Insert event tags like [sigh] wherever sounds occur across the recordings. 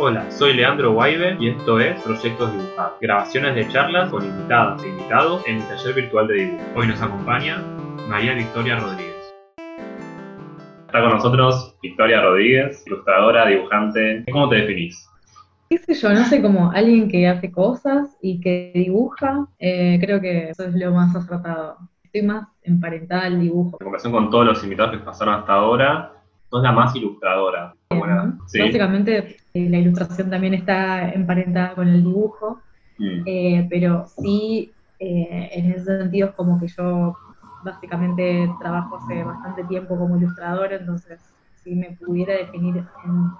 Hola, soy Leandro Guaibe y esto es Proyectos Dibujados, grabaciones de charlas con invitadas e invitados en el taller virtual de dibujo. Hoy nos acompaña María Victoria Rodríguez. Está con nosotros Victoria Rodríguez, ilustradora, dibujante. ¿Cómo te definís? qué sé yo, no sé, como alguien que hace cosas y que dibuja, eh, creo que eso es lo más acertado. Estoy más emparentada al dibujo. En comparación con todos los invitados que pasaron hasta ahora, sos la más ilustradora. Básicamente eh, la ilustración también está emparentada con el dibujo, mm. eh, pero sí, eh, en ese sentido es como que yo básicamente trabajo hace bastante tiempo como ilustradora, entonces si me pudiera definir en,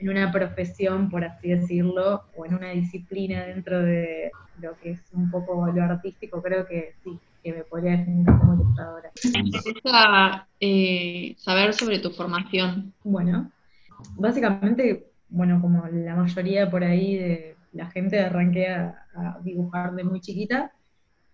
en una profesión, por así decirlo, o en una disciplina dentro de lo que es un poco lo artístico, creo que sí, que me podría definir como ilustradora. Me interesa eh, saber sobre tu formación. Bueno, básicamente, bueno, como la mayoría por ahí de la gente arranqué a dibujar de muy chiquita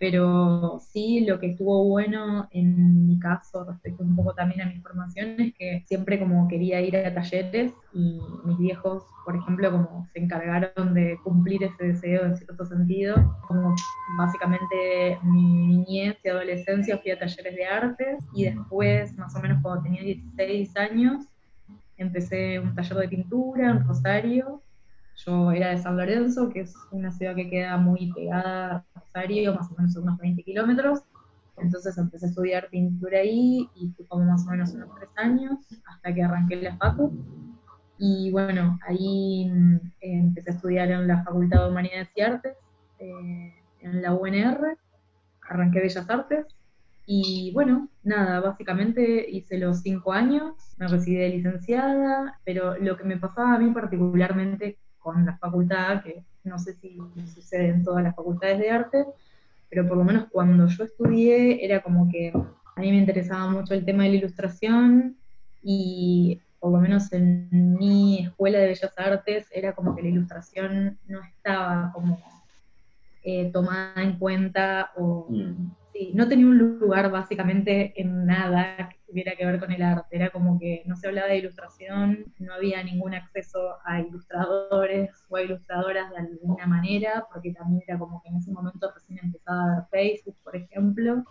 pero sí lo que estuvo bueno en mi caso respecto un poco también a mi formación es que siempre como quería ir a talleres y mis viejos, por ejemplo, como se encargaron de cumplir ese deseo en cierto sentido, como básicamente mi niñez y adolescencia fui a talleres de arte y después, más o menos cuando tenía 16 años, empecé un taller de pintura en Rosario yo era de San Lorenzo, que es una ciudad que queda muy pegada a Rosario, más o menos unos 20 kilómetros. Entonces empecé a estudiar pintura ahí y fui como más o menos unos tres años hasta que arranqué la facu. Y bueno, ahí mm, empecé a estudiar en la Facultad de Humanidades y Artes, eh, en la UNR, arranqué Bellas Artes. Y bueno, nada, básicamente hice los cinco años, me recibí de licenciada, pero lo que me pasaba a mí particularmente con la facultad, que no sé si sucede en todas las facultades de arte, pero por lo menos cuando yo estudié era como que a mí me interesaba mucho el tema de la ilustración y por lo menos en mi escuela de bellas artes era como que la ilustración no estaba como eh, tomada en cuenta o mm. No tenía un lugar básicamente en nada tuviera que ver con el arte. Era como que no se hablaba de ilustración, no había ningún acceso a ilustradores o a ilustradoras de alguna manera, porque también era como que en ese momento recién empezaba a ver Facebook, por ejemplo.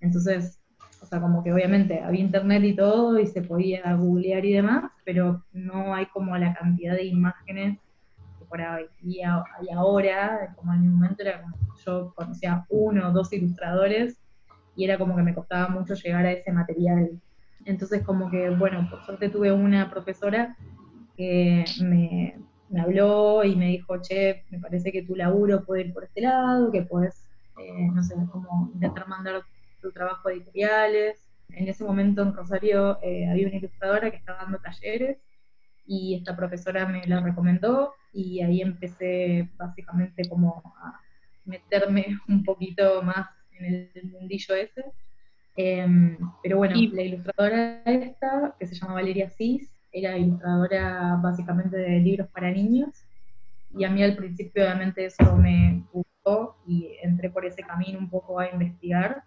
Entonces, o sea, como que obviamente había internet y todo y se podía googlear y demás, pero no hay como la cantidad de imágenes que por ahí y ahora, como en mi momento era como yo conocía uno o dos ilustradores y era como que me costaba mucho llegar a ese material. Entonces como que, bueno, por suerte tuve una profesora que me, habló y me dijo, che, me parece que tu laburo puede ir por este lado, que puedes, eh, no sé, como intentar mandar tu trabajo a editoriales. En ese momento en Rosario eh, había una ilustradora que estaba dando talleres y esta profesora me la recomendó y ahí empecé básicamente como a meterme [laughs] un poquito más en el mundillo ese. Em, pero bueno, la ilustradora esta, que se llama Valeria Cis, era ilustradora básicamente de libros para niños. Y a mí al principio obviamente eso me gustó y entré por ese camino un poco a investigar,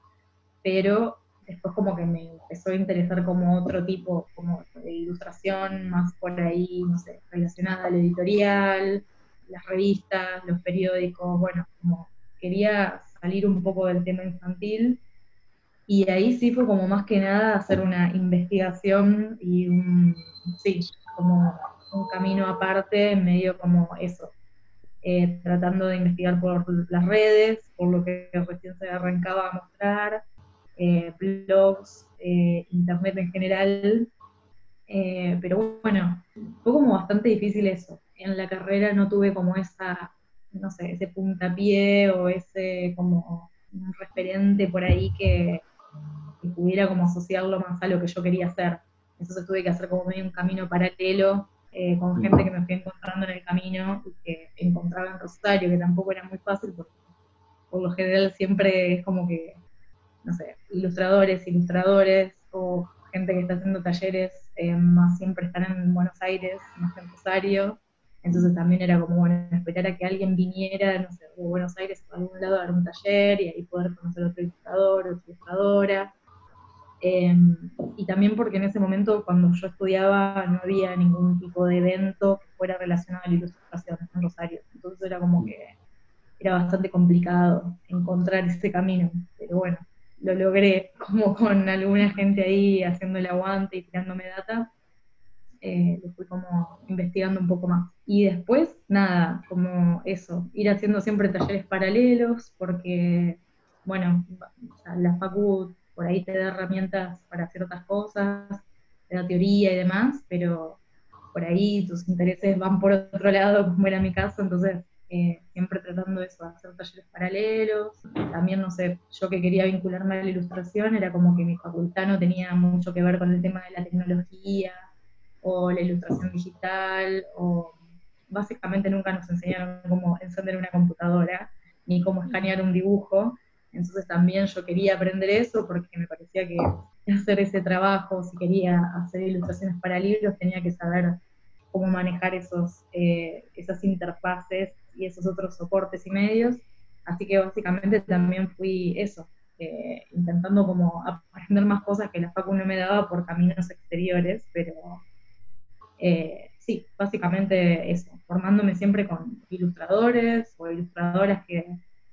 pero después como que me empezó a interesar como otro tipo como de ilustración, más por ahí, no sé, relacionada al editorial, las revistas, los periódicos, bueno, como quería salir un poco del tema infantil. Y ahí sí fue como más que nada hacer una investigación y un, sí, como un camino aparte, medio como eso, eh, tratando de investigar por las redes, por lo que recién se arrancaba a mostrar, eh, blogs, eh, internet en general. pero bueno, fue como bastante difícil eso. En la carrera no tuve como esa no sé, ese puntapié o ese como un referente por ahí que, pudiera como asociarlo más a lo que yo quería hacer. Entonces tuve que hacer como medio un camino paralelo eh, con gente que me fui encontrando en el camino y que encontraba en Rosario, que tampoco era muy fácil porque por lo general siempre es como que, no sé, ilustradores, ilustradores o gente que está haciendo talleres, eh, más siempre están en Buenos Aires, más en Rosario, entonces también era como, bueno, esperar a que alguien viniera, no sé, de Buenos Aires a algún lado a dar un taller y ahí poder conocer a otro ilustrador o ilustradora. Em, y también porque en ese momento, cuando yo estudiaba, no había ningún tipo de evento que fuera relacionado a la ilustración en Rosario. Entonces era como que era bastante complicado encontrar ese camino. Pero bueno, lo logré como con alguna gente ahí haciendo el aguante y tirándome data. Eh, lo fui como investigando un poco más. Y después, nada, como eso, ir haciendo siempre talleres paralelos, porque, bueno, la facu por ahí te da herramientas para hacer otras cosas, te da teoría y demás, pero por ahí tus intereses van por otro lado, como era mi caso, entonces eh, siempre tratando de eso, hacer talleres paralelos. También, no sé, yo que quería vincularme a la ilustración, era como que mi facultad no tenía mucho que ver con el tema de la tecnología o la ilustración digital, o básicamente nunca nos enseñaron cómo encender una computadora, ni cómo escanear un dibujo. Entonces también yo quería aprender eso porque me parecía que hacer ese trabajo, si quería hacer ilustraciones para libros, tenía que saber cómo manejar esos, eh, esas interfaces y esos otros soportes y medios. Así que básicamente también fui eso, eh, intentando como aprender más cosas que la facu no me daba por caminos exteriores, pero eh, sí, básicamente eso, formándome siempre con ilustradores o ilustradoras que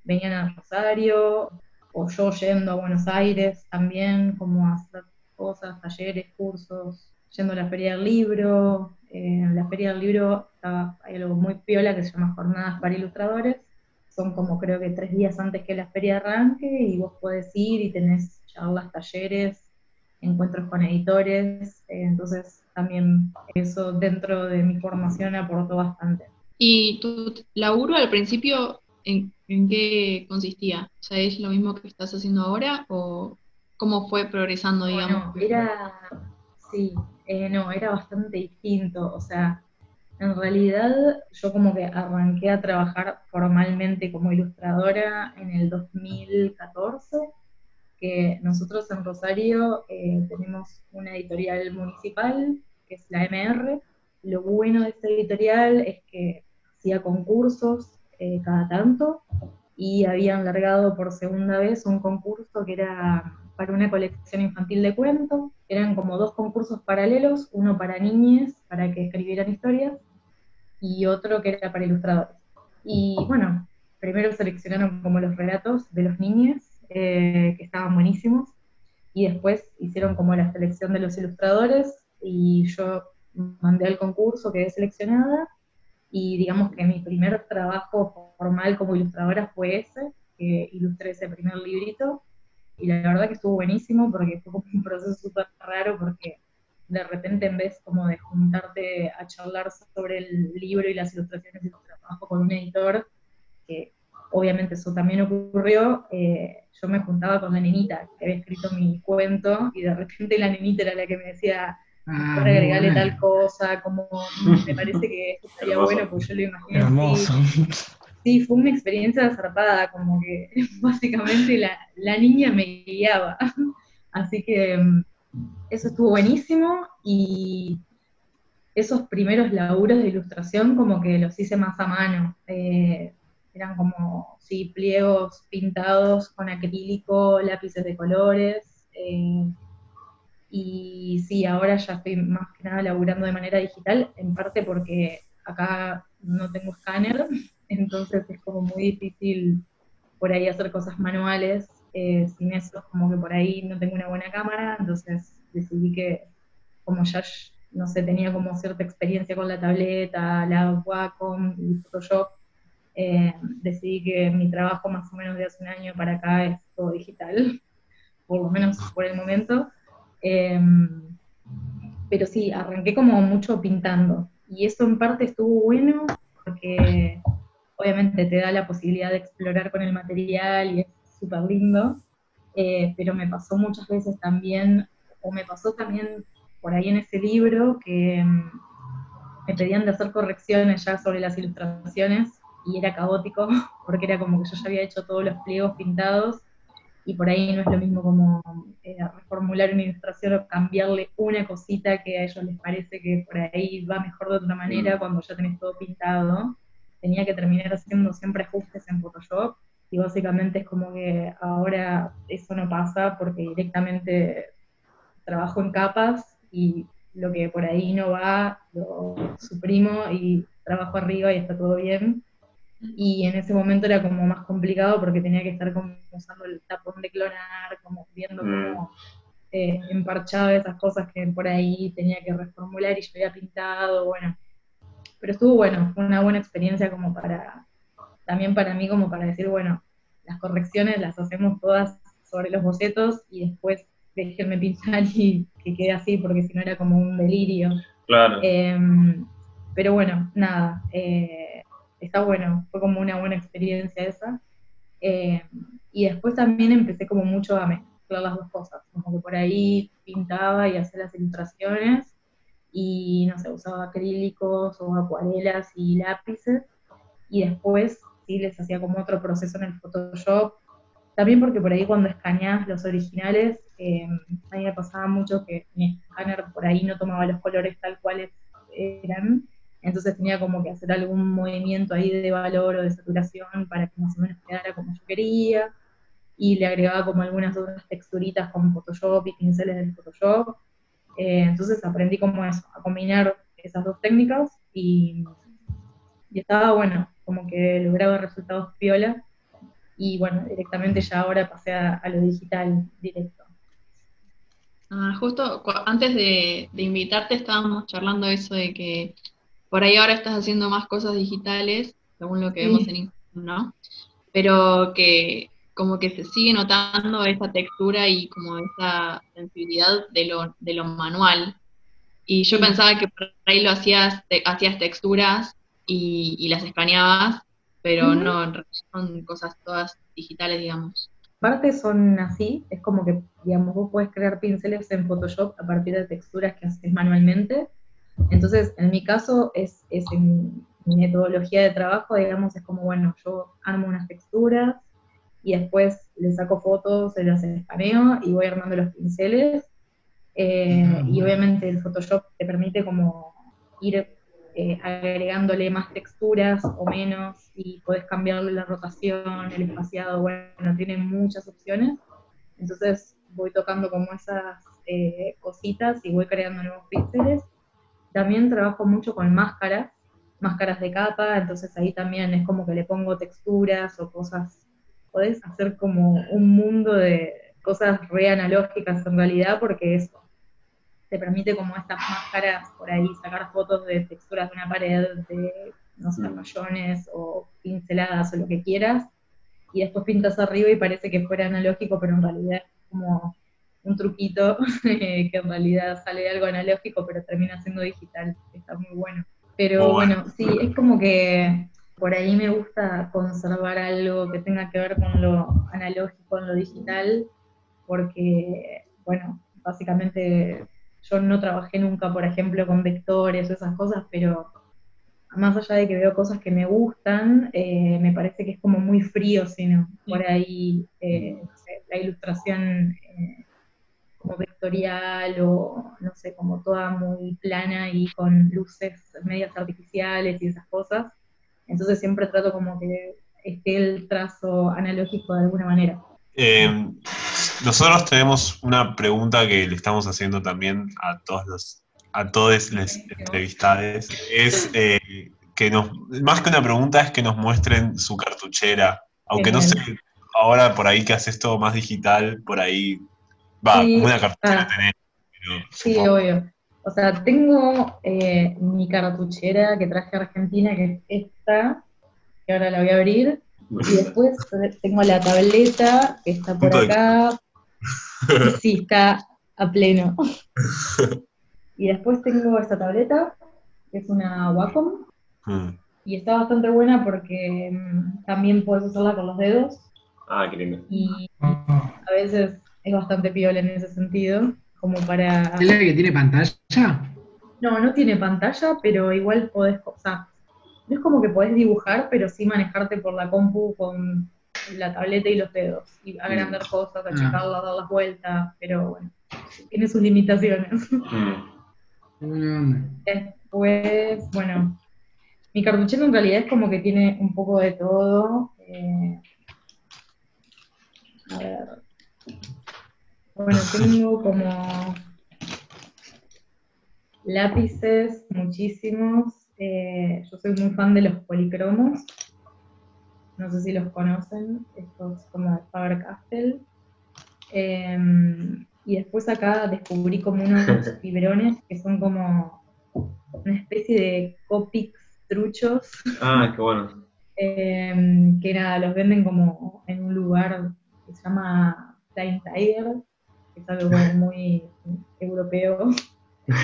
venían a Rosario, o yo yendo a Buenos Aires también, como a hacer cosas, talleres, cursos, yendo a la Feria del Libro. Eh, en la Feria del Libro hay algo muy piola que se llama Jornadas para Ilustradores. Son como creo que tres días antes que la feria arranque y vos podés ir y tenés charlas, talleres, encuentros con editores. Eh, entonces también eso dentro de mi formación aportó bastante. ¿Y tu laburo al principio en, qué consistía? O sea, ¿es lo mismo que estás haciendo ahora o cómo fue progresando, digamos? era, sí, eh, no, era bastante distinto. O sea, en realidad yo como que arranqué a trabajar formalmente como ilustradora en el 2014, que nosotros en Rosario eh, tenemos una editorial municipal, que es la MR. Lo bueno de esta editorial es que hacía concursos eh, cada tanto y habían largado por segunda vez un concurso que era para una colección infantil de cuentos. Eran como dos concursos paralelos, uno para niñas, para que escribieran historias, y otro que era para ilustradores. Y bueno, primero seleccionaron como los relatos de los niños, eh, que estaban buenísimos, y después hicieron como la selección de los ilustradores, y yo mandé al concurso, quedé seleccionada, y digamos que mi primer trabajo formal como ilustradora fue ese, que ilustré ese primer librito, y la verdad que estuvo buenísimo porque fue como un proceso súper raro porque de repente en vez como de juntarte a charlar sobre el libro y las ilustraciones y el trabajo con un editor, que obviamente eso también ocurrió, eh, yo me juntaba con la nenita que había escrito mi cuento y de repente la nenita era la que me decía, ah, para agregarle tal cosa, como me parece que esto estaría bueno, pues yo lo imaginé. Hermoso. Sí, fue una experiencia zarpada, como que [laughs] básicamente la, la niña me guiaba. Así que mm, eso estuvo buenísimo y esos primeros laburos de ilustración como que los hice más a mano. Eh, eran como, sí, pliegos pintados con acrílico, lápices de colores. Eh, y sí, ahora ya estoy más que nada laburando de manera digital, en parte porque acá no tengo escáner, entonces es como muy difícil por ahí hacer cosas manuales, eh, sin eso como que por ahí no tengo una buena cámara, entonces decidí que como ya, no sé, tenía como cierta experiencia con la tableta, la Wacom y Photoshop, eh, decidí que mi trabajo más o menos de hace un año para acá es todo digital, [laughs] por lo menos por el momento. Em, pero sí, arranqué como mucho pintando. Y eso en parte estuvo bueno porque obviamente te da la posibilidad de explorar con el material y es súper lindo, eh, pero me pasó muchas veces también, o me pasó también por ahí en ese libro, que mm, me pedían de hacer correcciones ya sobre las ilustraciones y era caótico, [laughs] porque era como que yo ya había hecho todos los pliegos pintados y por ahí no es lo mismo como eh, reformular una ilustración o cambiarle una cosita que a ellos les parece que por ahí va mejor de otra manera mm. cuando ya tenés todo pintado tenía que terminar haciendo siempre ajustes en Photoshop y básicamente es como que ahora eso no pasa porque directamente trabajo en capas y lo que por ahí no va lo suprimo y trabajo arriba y está todo bien. Y en ese momento era como más complicado porque tenía que estar como usando el tapón de clonar, como viendo Mm. cómo eh, emparchaba esas cosas que por ahí tenía que reformular y yo había pintado, bueno. Pero estuvo bueno, fue una buena experiencia como para, también para mí como para decir, bueno, las correcciones las hacemos todas sobre los bocetos y después déjenme pintar y que quede así, porque si no era como un delirio. Claro. Em, pero bueno, nada, eh, está bueno, fue como una buena experiencia esa. Em, y después también empecé como mucho a mezclar las dos cosas, como que por ahí pintaba y hacía las ilustraciones y no sé, usaba acrílicos o acuarelas y lápices y después sí les hacía como otro proceso en el Photoshop. También porque por ahí cuando escaneas los originales, eh, a mí me pasaba mucho que mi escáner por ahí no tomaba los colores tal cuales eran, entonces tenía como que hacer algún movimiento ahí de valor o de saturación para que más o menos quedara como yo quería, y le agregaba como algunas otras texturitas con Photoshop y pinceles del Photoshop. Eh, entonces aprendí como eso, a combinar esas dos técnicas y, y estaba bueno, como que lograba resultados piola y bueno, directamente ya ahora pasé a, a lo digital directo. Ah, justo antes de, de invitarte estábamos charlando eso de que por ahí ahora estás haciendo más cosas digitales, según lo que Sí. vemos en Instagram, ¿no? Pero que como que se sigue notando esa textura y como esa sensibilidad de lo, de lo manual. Y yo Sí. pensaba que por ahí lo hacías, te- hacías texturas y, y las escaneabas, pero Ujú. no, en realidad son cosas todas digitales, digamos. Parte son así, es como que, digamos, vos podés crear pinceles en Photoshop a partir de texturas que haces manualmente. Entonces, en mi caso, es, es en mi metodología de trabajo, digamos, es como, bueno, yo armo unas texturas y después le saco fotos, se las escaneo y voy armando los pinceles. Eh, Ah, y obviamente el Photoshop te permite como ir eh, agregándole más texturas o menos y podés cambiarle la rotación, el espaciado, bueno, tiene muchas opciones. Entonces voy tocando como esas eh, cositas y voy creando nuevos píxeles. También trabajo mucho con máscaras, máscaras de capa, entonces ahí también es como que le pongo texturas o cosas, podés hacer como un mundo de cosas re analógicas en realidad, porque eso te permite como estas máscaras por ahí sacar fotos de texturas de una pared, de, no sé, Mm. rayones o pinceladas o lo que quieras, y después pintas arriba y parece que fuera analógico, pero en realidad es como un truquito [laughs] que en realidad sale algo analógico, pero termina siendo digital, está muy bueno. Pero bueno. bueno, sí, es como que por ahí me gusta conservar algo que tenga que ver con lo analógico, en lo digital, porque, bueno, básicamente yo no trabajé nunca, por ejemplo, con vectores o esas cosas, pero más allá de que veo cosas que me gustan, eh, me parece que es como muy frío, sino por ahí, eh, no sé, la ilustración eh, como vectorial o, no sé, como toda muy plana y con luces medias artificiales y esas cosas. Entonces siempre trato como que esté el trazo analógico de alguna manera. Eh, nosotros tenemos una pregunta que le estamos haciendo también a todos los a todos los entrevistados. Es eh, que nos, más que una pregunta, es que nos muestren su cartuchera. Aunque no sé, ahora por ahí que haces todo más digital, por ahí va, Sí, una cartuchera ah. tenés. pero Sí, obvio. O sea, tengo eh, mi cartuchera que traje a Argentina, que es esta, que ahora la voy a abrir. Y después tengo la tableta, que está por acá. Sí, está a pleno. [laughs] Y después tengo esta tableta, que es una Wacom, Mm. y está bastante buena porque mm, también puedes usarla con los dedos, Ah, qué lindo. y a veces es bastante piola en ese sentido, como para... ¿Es la que tiene pantalla? No, no tiene pantalla, pero igual podés, o sea, no es como que podés dibujar, pero sí manejarte por la compu con la tableta y los dedos, y agrandar cosas, achicarlas, dar las vueltas, pero bueno, tiene sus limitaciones. Mm. Después, bueno, mi cartuchera en realidad es como que tiene un poco de todo. eh, a ver. Bueno, tengo como lápices, muchísimos. Eh, yo soy muy fan de los policromos. No sé si los conocen, estos como de Faber-Castell. Em, y después acá descubrí como unos [laughs] fibrones que son como una especie de Copics truchos, Ah, qué bueno. em, que nada, los venden como en un lugar que se llama Flying Tiger, que es algo muy europeo.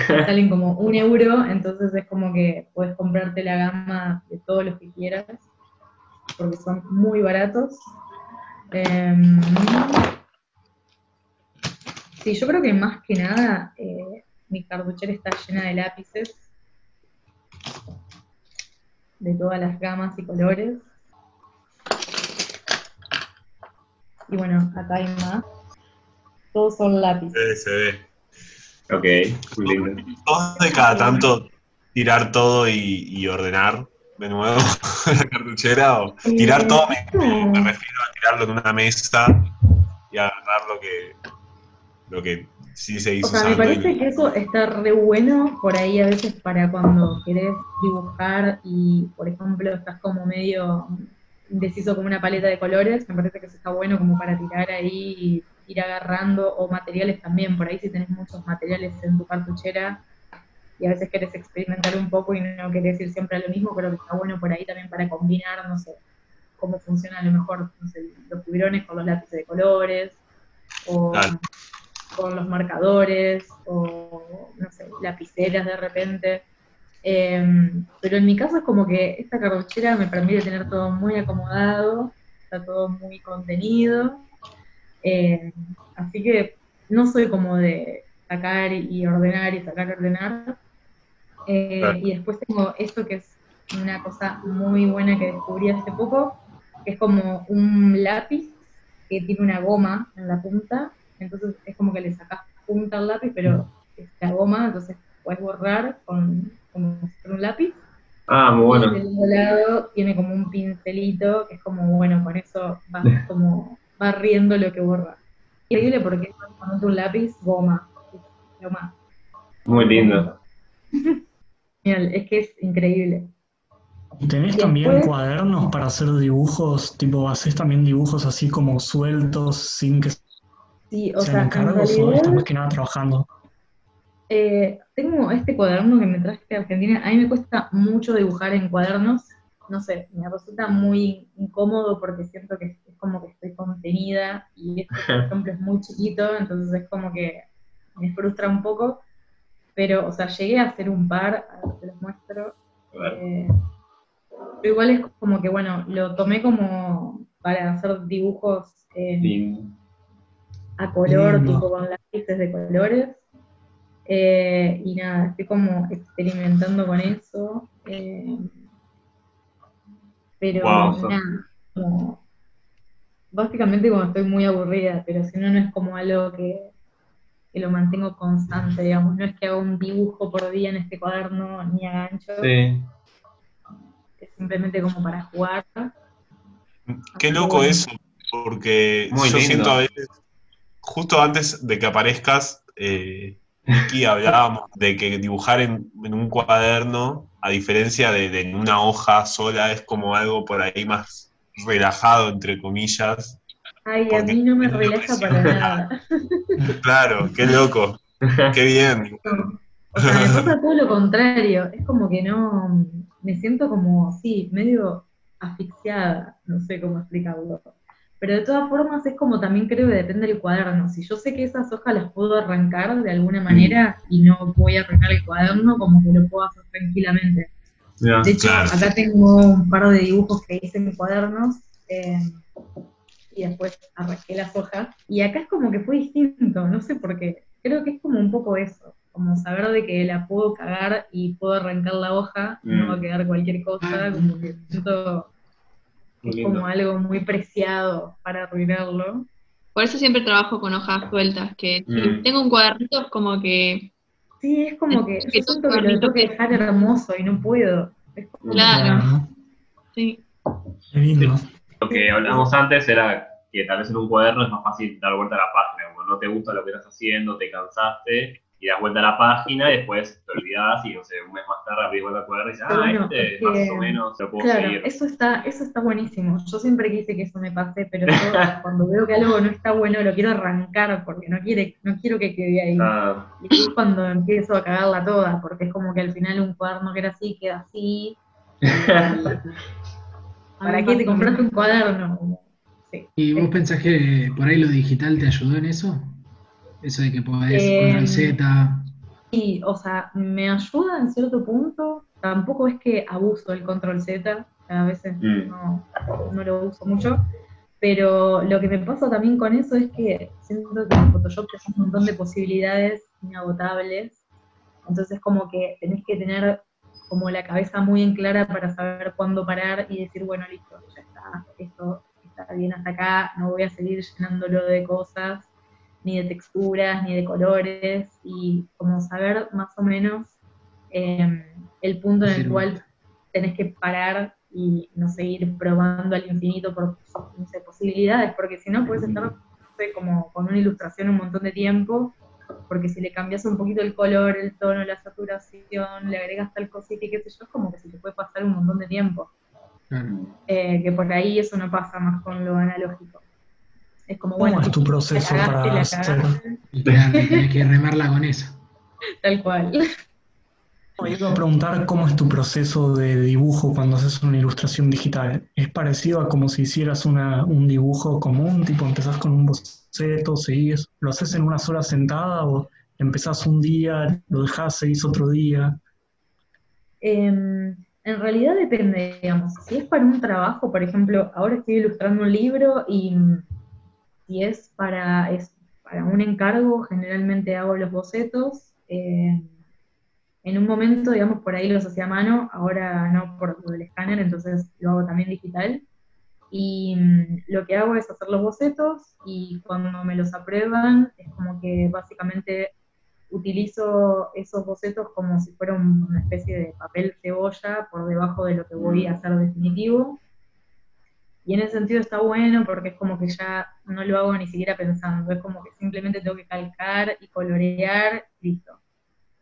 Salen como un euro, entonces es como que puedes comprarte la gama de todos los que quieras, porque son muy baratos. Em, sí, yo creo que más que nada eh, mi cartuchera está llena de lápices de todas las gamas y colores. Y bueno, acá hay más. Todos son lápices. Eh, se ve. Ok, lindo. Todos de cada tanto tirar todo y, y ordenar de nuevo [laughs] la cartuchera o tirar todo me, refiero a tirarlo en una mesa y agarrar lo que lo que sí se O hizo sea, me y- parece que eso está re bueno por ahí a veces para cuando querés dibujar y, por ejemplo, estás como medio indeciso como una paleta de colores, me parece que eso está bueno como para tirar ahí y ir agarrando, o materiales también, por ahí si tenés muchos materiales en tu cartuchera y a veces querés experimentar un poco y no querés ir siempre a lo mismo, creo que está bueno por ahí también para combinar, no sé, cómo funciona a lo mejor, no sé, los fibrones con los lápices de colores, o con los marcadores, o no sé, lapiceras de repente. Em, pero en mi caso es como que esta cartuchera me permite tener todo muy acomodado, está todo muy contenido. Em, así que no soy como de sacar y ordenar y sacar y ordenar. Eh, Claro. Y después tengo esto que es una cosa muy buena que descubrí hace poco, que es como un lápiz que tiene una goma en la punta, entonces es como que le sacas punta al lápiz, pero es la goma, entonces puedes borrar con, fuera un lápiz. Ah, muy Y bueno. del otro lado tiene como un pincelito, que es como, bueno, con eso vas [laughs] como barriendo lo que borra. Increíble porque es básicamente un lápiz goma, lo más. Muy lindo. Genial, es que es increíble. ¿Y tenés también después- cuadernos para hacer dibujos? Tipo, ¿haces también dibujos así como sueltos, sin que Sí, o sea, sean en encargos o estás más que nada trabajando? eh, tengo este cuaderno que me traje de Argentina. A mí me cuesta mucho dibujar en cuadernos. No sé, me resulta muy incómodo porque siento que es como que estoy contenida y este, por ejemplo, es muy chiquito, entonces es como que me frustra un poco. Pero, o sea, llegué a hacer un par, a ver, te los muestro. Eh, pero igual es como que, bueno, lo tomé como para hacer dibujos a color, Lindo. tipo con lápices de colores. Eh, y nada, estoy como experimentando con eso. eh, pero Wow, so- nada, como, básicamente como estoy muy aburrida, pero si no, no es como algo que, que lo mantengo constante, digamos. No es que haga un dibujo por día en este cuaderno ni a gancho, Sí. es simplemente como para jugar. Qué Así loco eso, porque Muy yo lindo. siento a veces, justo antes de que aparezcas, eh, Vicky, hablábamos de que dibujar en, en un cuaderno, a diferencia de, de en una hoja sola, es como algo por ahí más relajado, entre comillas. Ay, a mí no me relaja para nada. [laughs] Claro, qué loco, qué bien. O sea, me pasa todo lo contrario. Es como que no. Me siento como, sí, medio asfixiada. No sé cómo explicarlo. Pero de todas formas, es como también creo que depende del cuaderno. Si yo sé que esas hojas las puedo arrancar de alguna manera y no voy a arrancar el cuaderno, como que lo puedo hacer tranquilamente. De hecho, Claro. acá tengo un par de dibujos que hice en cuadernos eh, y después arranqué las hojas. Y acá es como que fue distinto, no sé por qué. Creo que es como un poco eso, como saber de que la puedo cagar y puedo arrancar la hoja, y no Mm. va a quedar cualquier cosa, como que siento es como algo muy preciado para arruinarlo. Por eso siempre trabajo con hojas sueltas, que si Mm. tengo un cuadernito es como que, Sí, es como que Es yo que siento que lo tengo que que- dejar hermoso y no puedo. Es como- Claro. Sí. Lo que hablamos antes era que tal vez en un cuaderno es más fácil dar vuelta a la página, como no te gusta lo que estás haciendo, te cansaste, y das vuelta a la página y después te olvidás y no sé, un mes más tarde abrís vuelta a cuaderno y dices, ah, bueno, este es más o menos lo puedo Claro, seguir. eso está, eso está buenísimo. Yo siempre quise que eso me pase, pero yo [laughs] cuando veo que algo no está bueno lo quiero arrancar porque no quiere, no quiero que quede ahí. Ah, Y es cuando empiezo a cagarla toda, porque es como que al final un cuaderno que era así queda así. [laughs] ¿Para qué te compraste un cuaderno? Sí. ¿Y vos pensás que por ahí lo digital te ayudó en eso? Eso de que podés Eh, control Z. Sí, o sea, me ayuda en cierto punto. Tampoco es que abuso del control Z, a veces Mm. no, no lo uso mucho. Pero lo que me pasa también con eso es que siento que en Photoshop te un montón de posibilidades inagotables. Entonces, como que tenés que tener como la cabeza muy en clara para saber cuándo parar y decir, bueno, listo, ya está, esto está bien hasta acá, no voy a seguir llenándolo de cosas ni de texturas, ni de colores, y como saber más o menos eh, el punto en el cual tenés que parar y no seguir probando al infinito por no sé, posibilidades, porque si no puedes estar no sé, como con una ilustración un montón de tiempo, porque si le cambias un poquito el color, el tono, la saturación, le agregas tal cosita y qué sé yo, es como que se te puede pasar un montón de tiempo. Claro. Eh, que por ahí eso no pasa más con lo analógico. Es como, ¿Cómo bueno, es tu proceso la cagaste, para la hacer? tenés que remarla con eso. tal cual. Me iba a preguntar cómo es tu proceso de dibujo cuando haces una ilustración digital. ¿Es parecido a como si hicieras una- un dibujo común? Tipo, empezás con un boceto, seguís, ¿lo haces en una sola sentada o empezás un día, lo dejás, seguís otro día? Em, en realidad depende, digamos. Si es para un trabajo, por ejemplo, ahora estoy ilustrando un libro y si es para, es para un encargo, generalmente hago los bocetos. em, en un momento, digamos, por ahí los hacía a mano, ahora no por del escáner, entonces lo hago también digital. Y mm, lo que hago es hacer los bocetos y cuando me los aprueban, es como que básicamente utilizo esos bocetos como si fuera un- una especie de papel cebolla por debajo de lo que voy a hacer definitivo. Y en ese sentido está bueno porque es como que ya no lo hago ni siquiera pensando, es como que simplemente tengo que calcar y colorear, listo.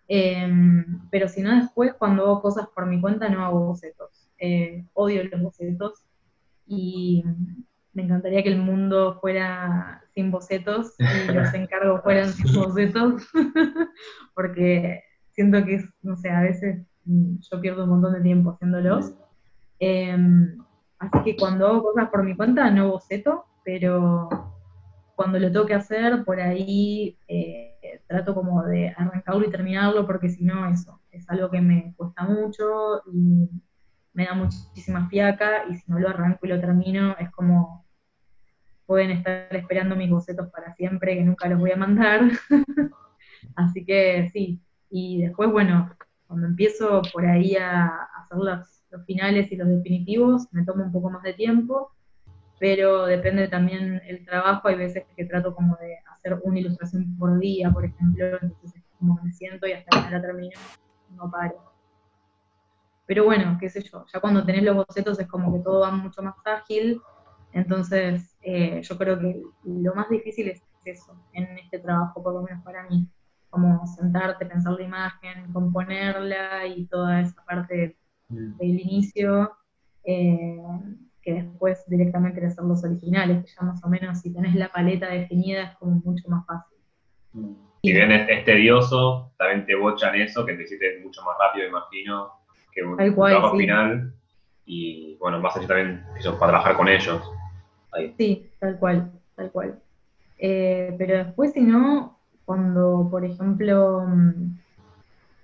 Em, pero si no después cuando hago cosas por mi cuenta no hago bocetos. Eh, odio los bocetos y me encantaría que el mundo fuera sin bocetos y los [laughs] encargos fueran sin bocetos, [laughs] porque siento que no sé, a veces mm, yo pierdo un montón de tiempo haciéndolos. Em, así que cuando hago cosas por mi cuenta no boceto, pero cuando lo tengo que hacer, por ahí eh, trato como de arrancarlo y terminarlo, porque si no, eso, es algo que me cuesta mucho y me da muchísima fiaca, y si no lo arranco y lo termino, es como pueden estar esperando mis bocetos para siempre, que nunca los voy a mandar. [laughs] Así que sí, y después, bueno, cuando empiezo por ahí a hacer los, los finales y los definitivos, me toma un poco más de tiempo, pero depende también el trabajo, hay veces que trato como de hacer una ilustración por día, por ejemplo, entonces es como me siento y hasta que la termino, no paro. Pero bueno, qué sé yo, ya cuando tenés los bocetos es como que todo va mucho más ágil, entonces eh, yo creo que lo más difícil es eso, en este trabajo, por lo menos para mí, como sentarte, pensar la imagen, componerla y toda esa parte del inicio, eh, que después directamente de hacer los originales, que ya más o menos si tenés la paleta definida es como mucho más fácil. Si bien es, es tedioso, también te bochan eso, que te hiciste mucho más rápido, imagino, que un, Tal un cual, trabajo sí. final. Y bueno, más allá también eso, para trabajar con ellos. Ahí. Sí, tal cual, tal cual. Eh, pero después, si no, cuando, por ejemplo,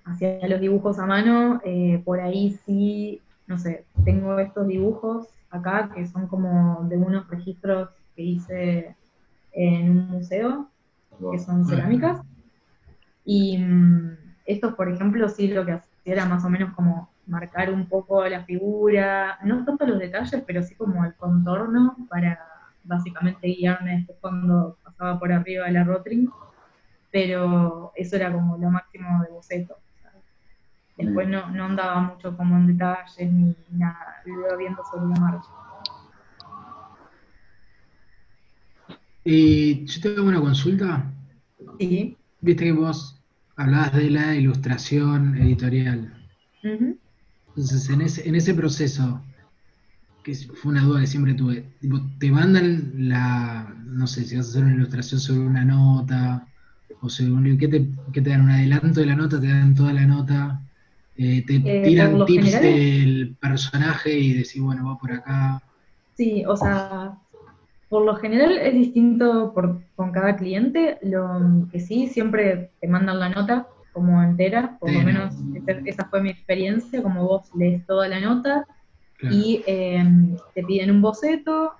hacía los dibujos a mano, eh, por ahí sí, no sé, tengo estos dibujos acá que son como de unos registros que hice en un museo, que son cerámicas. Y mm, estos, por ejemplo, sí lo que hacía era más o menos como marcar un poco la figura, no tanto los detalles, pero sí como el contorno para básicamente guiarme después cuando pasaba por arriba de la rotring. Pero eso era como lo máximo de boceto. Después no, no andaba mucho como en detalles ni nada, lo iba viendo sobre la marcha. Y yo te hago una consulta. Sí, Viste que vos hablabas de la ilustración editorial. Entonces, en ese, en ese proceso, que fue una duda que siempre tuve, tipo, te mandan la, no sé, si vas a hacer una ilustración sobre una nota, o sobre un libro, ¿qué te, qué te dan? ¿Un adelanto de la nota? ¿Te dan toda la nota? Eh, ¿Te Eh, tiran tips general- del personaje y decís, bueno, va por acá? Sí, o sea, por lo general es distinto por, con cada cliente. Lo que sí, siempre te mandan la nota como entera, por lo menos esa, esa fue mi experiencia, como vos lees toda la nota Claro. y eh, te piden un boceto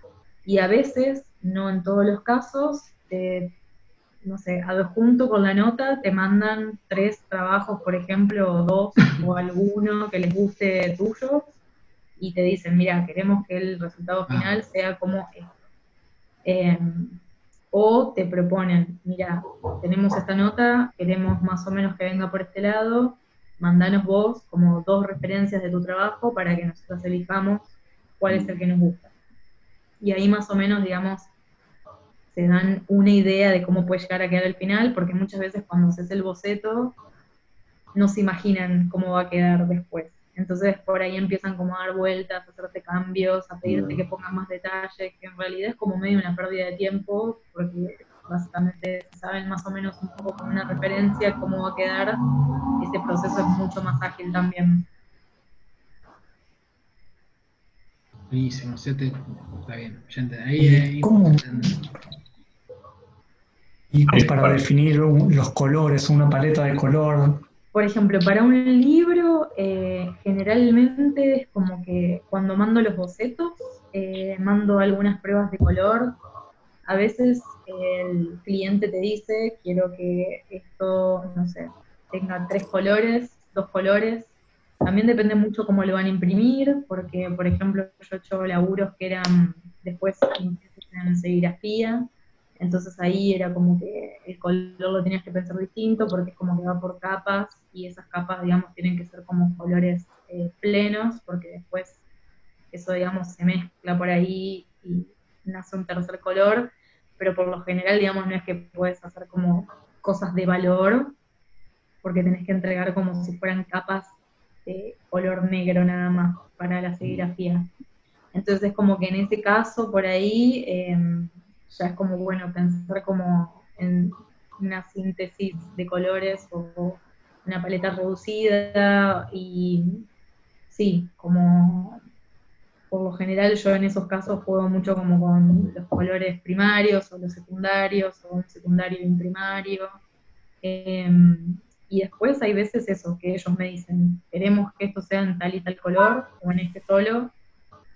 y a veces, no en todos los casos, te, no sé, adjunto con la nota te mandan tres trabajos, por ejemplo, o dos, o alguno que les guste tuyo, y te dicen, mira, queremos que el resultado Ah. final sea como esto. Eh, o te proponen, mira, tenemos esta nota, queremos más o menos que venga por este lado, mandanos vos como dos referencias de tu trabajo para que nosotros elijamos cuál es el que nos gusta. Y ahí más o menos, digamos, se dan una idea de cómo puede llegar a quedar el final, porque muchas veces cuando haces el boceto no se imaginan cómo va a quedar después. Entonces por ahí empiezan como a dar vueltas, a hacerte cambios, a pedirte que pongas más detalles, que en realidad es como medio una pérdida de tiempo, porque básicamente saben más o menos un poco con una referencia cómo va a quedar, ese proceso es mucho más ágil también. Buenísimo, o sea, te- está bien, ya entendí. Ahí, ¿Y ahí- cómo? Y para definir un- los colores, una paleta de color. Por ejemplo, para un libro, eh, generalmente es como que cuando mando los bocetos, eh, mando algunas pruebas de color. A veces el cliente te dice, quiero que esto, no sé, tenga tres colores, dos colores. También depende mucho cómo lo van a imprimir, porque, por ejemplo, yo he hecho laburos que eran después en serigrafía, entonces ahí era como que el color lo tenías que pensar distinto porque es como que va por capas y esas capas, digamos, tienen que ser como colores eh, plenos porque después eso, digamos, se mezcla por ahí y nace un tercer color, pero por lo general, digamos, no es que puedes hacer como cosas de valor porque tenés que entregar como si fueran capas de color negro nada más para la serigrafía. Entonces es como que en ese caso, por ahí, eh, ya es como bueno pensar como en una síntesis de colores o una paleta reducida y sí, como por lo general yo en esos casos juego mucho como con los colores primarios o los secundarios o un secundario y un primario. Em, y después hay veces eso, que ellos me dicen, queremos que esto sea en tal y tal color o en este solo.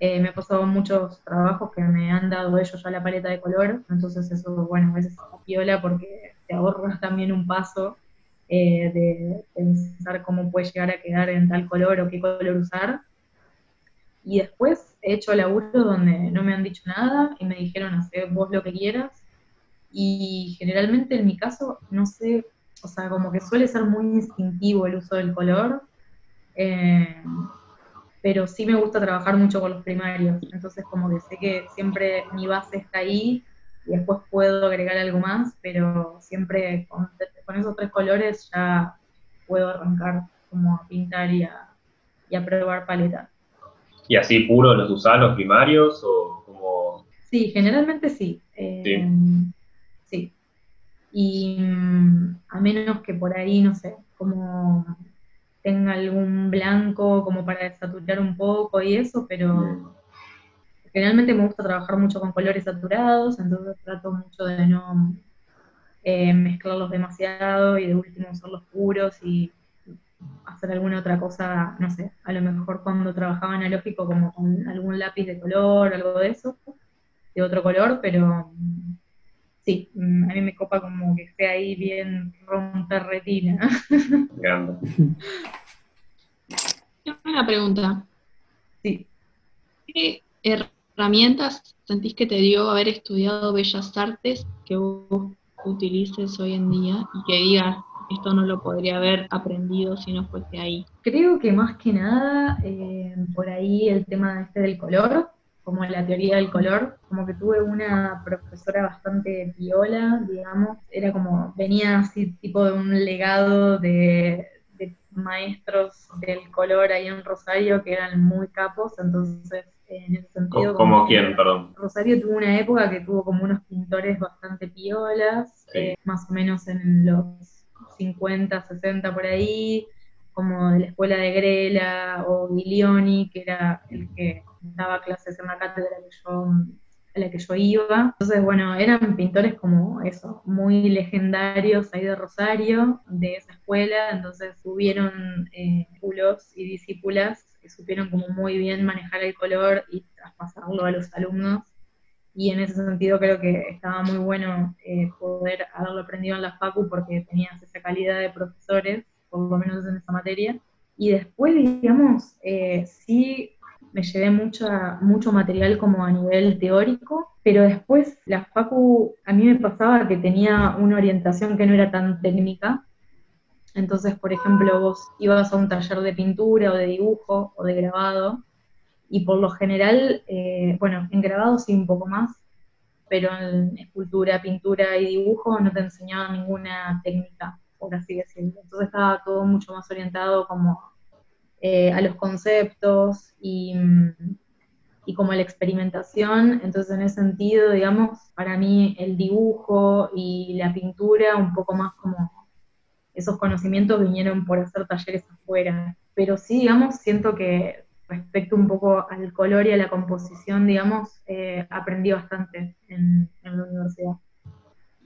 Eh, me ha pasado muchos trabajos que me han dado ellos ya la paleta de color, entonces eso, bueno, a veces piola porque te ahorras también un paso eh, de pensar cómo puede llegar a quedar en tal color o qué color usar. Y después he hecho laburos donde no me han dicho nada y me dijeron, hacer vos lo que quieras. Y generalmente en mi caso, no sé, o sea, como que suele ser muy instintivo el uso del color. Eh, pero sí me gusta trabajar mucho con los primarios, entonces como que sé que siempre mi base está ahí y después puedo agregar algo más, pero siempre con, con esos tres colores ya puedo arrancar como a pintar y a, y a probar paleta. ¿Y así puro los usás los primarios o como Sí, generalmente sí. Eh, sí. Y mm, a menos que por ahí, no sé, como tenga algún blanco como para desaturar un poco y eso, pero generalmente me gusta trabajar mucho con colores saturados, entonces trato mucho de no eh, mezclarlos demasiado y de último usarlos puros y hacer alguna otra cosa, no sé, a lo mejor cuando trabajaba analógico como con algún lápiz de color, algo de eso, de otro color, pero sí, mm, a mí me copa como que esté ahí bien romper retina. grande? Tengo Una pregunta. Sí. ¿Qué herramientas sentís que te dio haber estudiado Bellas Artes que vos utilices hoy en día y que digas, esto no lo podría haber aprendido si no fuese ahí? Creo que más que nada, eh, por ahí el tema este del color, como la teoría del color, como que tuve una profesora bastante viola, digamos, era como, venía así tipo de un legado de, de maestros del color ahí en Rosario que eran muy capos, entonces en ese sentido... ¿Como, quién, perdón? Rosario tuvo una época que tuvo como unos pintores bastante piolas, Sí. eh, más o menos en los 50, 60 por ahí, como de la escuela de Grela o Guilioni, que era el que daba clases en la cátedra que yo, a la que yo iba. Entonces, bueno, eran pintores como eso, muy legendarios ahí de Rosario, de esa escuela, entonces hubieron eh, y discípulas que supieron como muy bien manejar el color y traspasarlo a los alumnos. Y en ese sentido creo que estaba muy bueno eh, poder haberlo aprendido en la Facu porque tenías esa calidad de profesores, por lo menos en esa materia. Y después, digamos, eh, sí me llevé mucha, mucho material como a nivel teórico, pero después la Facu a mí me pasaba que tenía una orientación que no era tan técnica. Entonces, por ejemplo, vos ibas a un taller de pintura o de dibujo o de grabado, y por lo general, eh, bueno, en grabado sí un poco más, pero en escultura, pintura y dibujo no te enseñaban ninguna técnica, por así decirlo. Entonces estaba todo mucho más orientado como eh, a los conceptos y, mm, y como a la experimentación. Entonces en ese sentido, digamos, para mí el dibujo y la pintura un poco más como esos conocimientos vinieron por hacer talleres afuera. Pero sí, digamos, siento que respecto un poco al color y a la composición, digamos, eh, aprendí bastante en, en la universidad.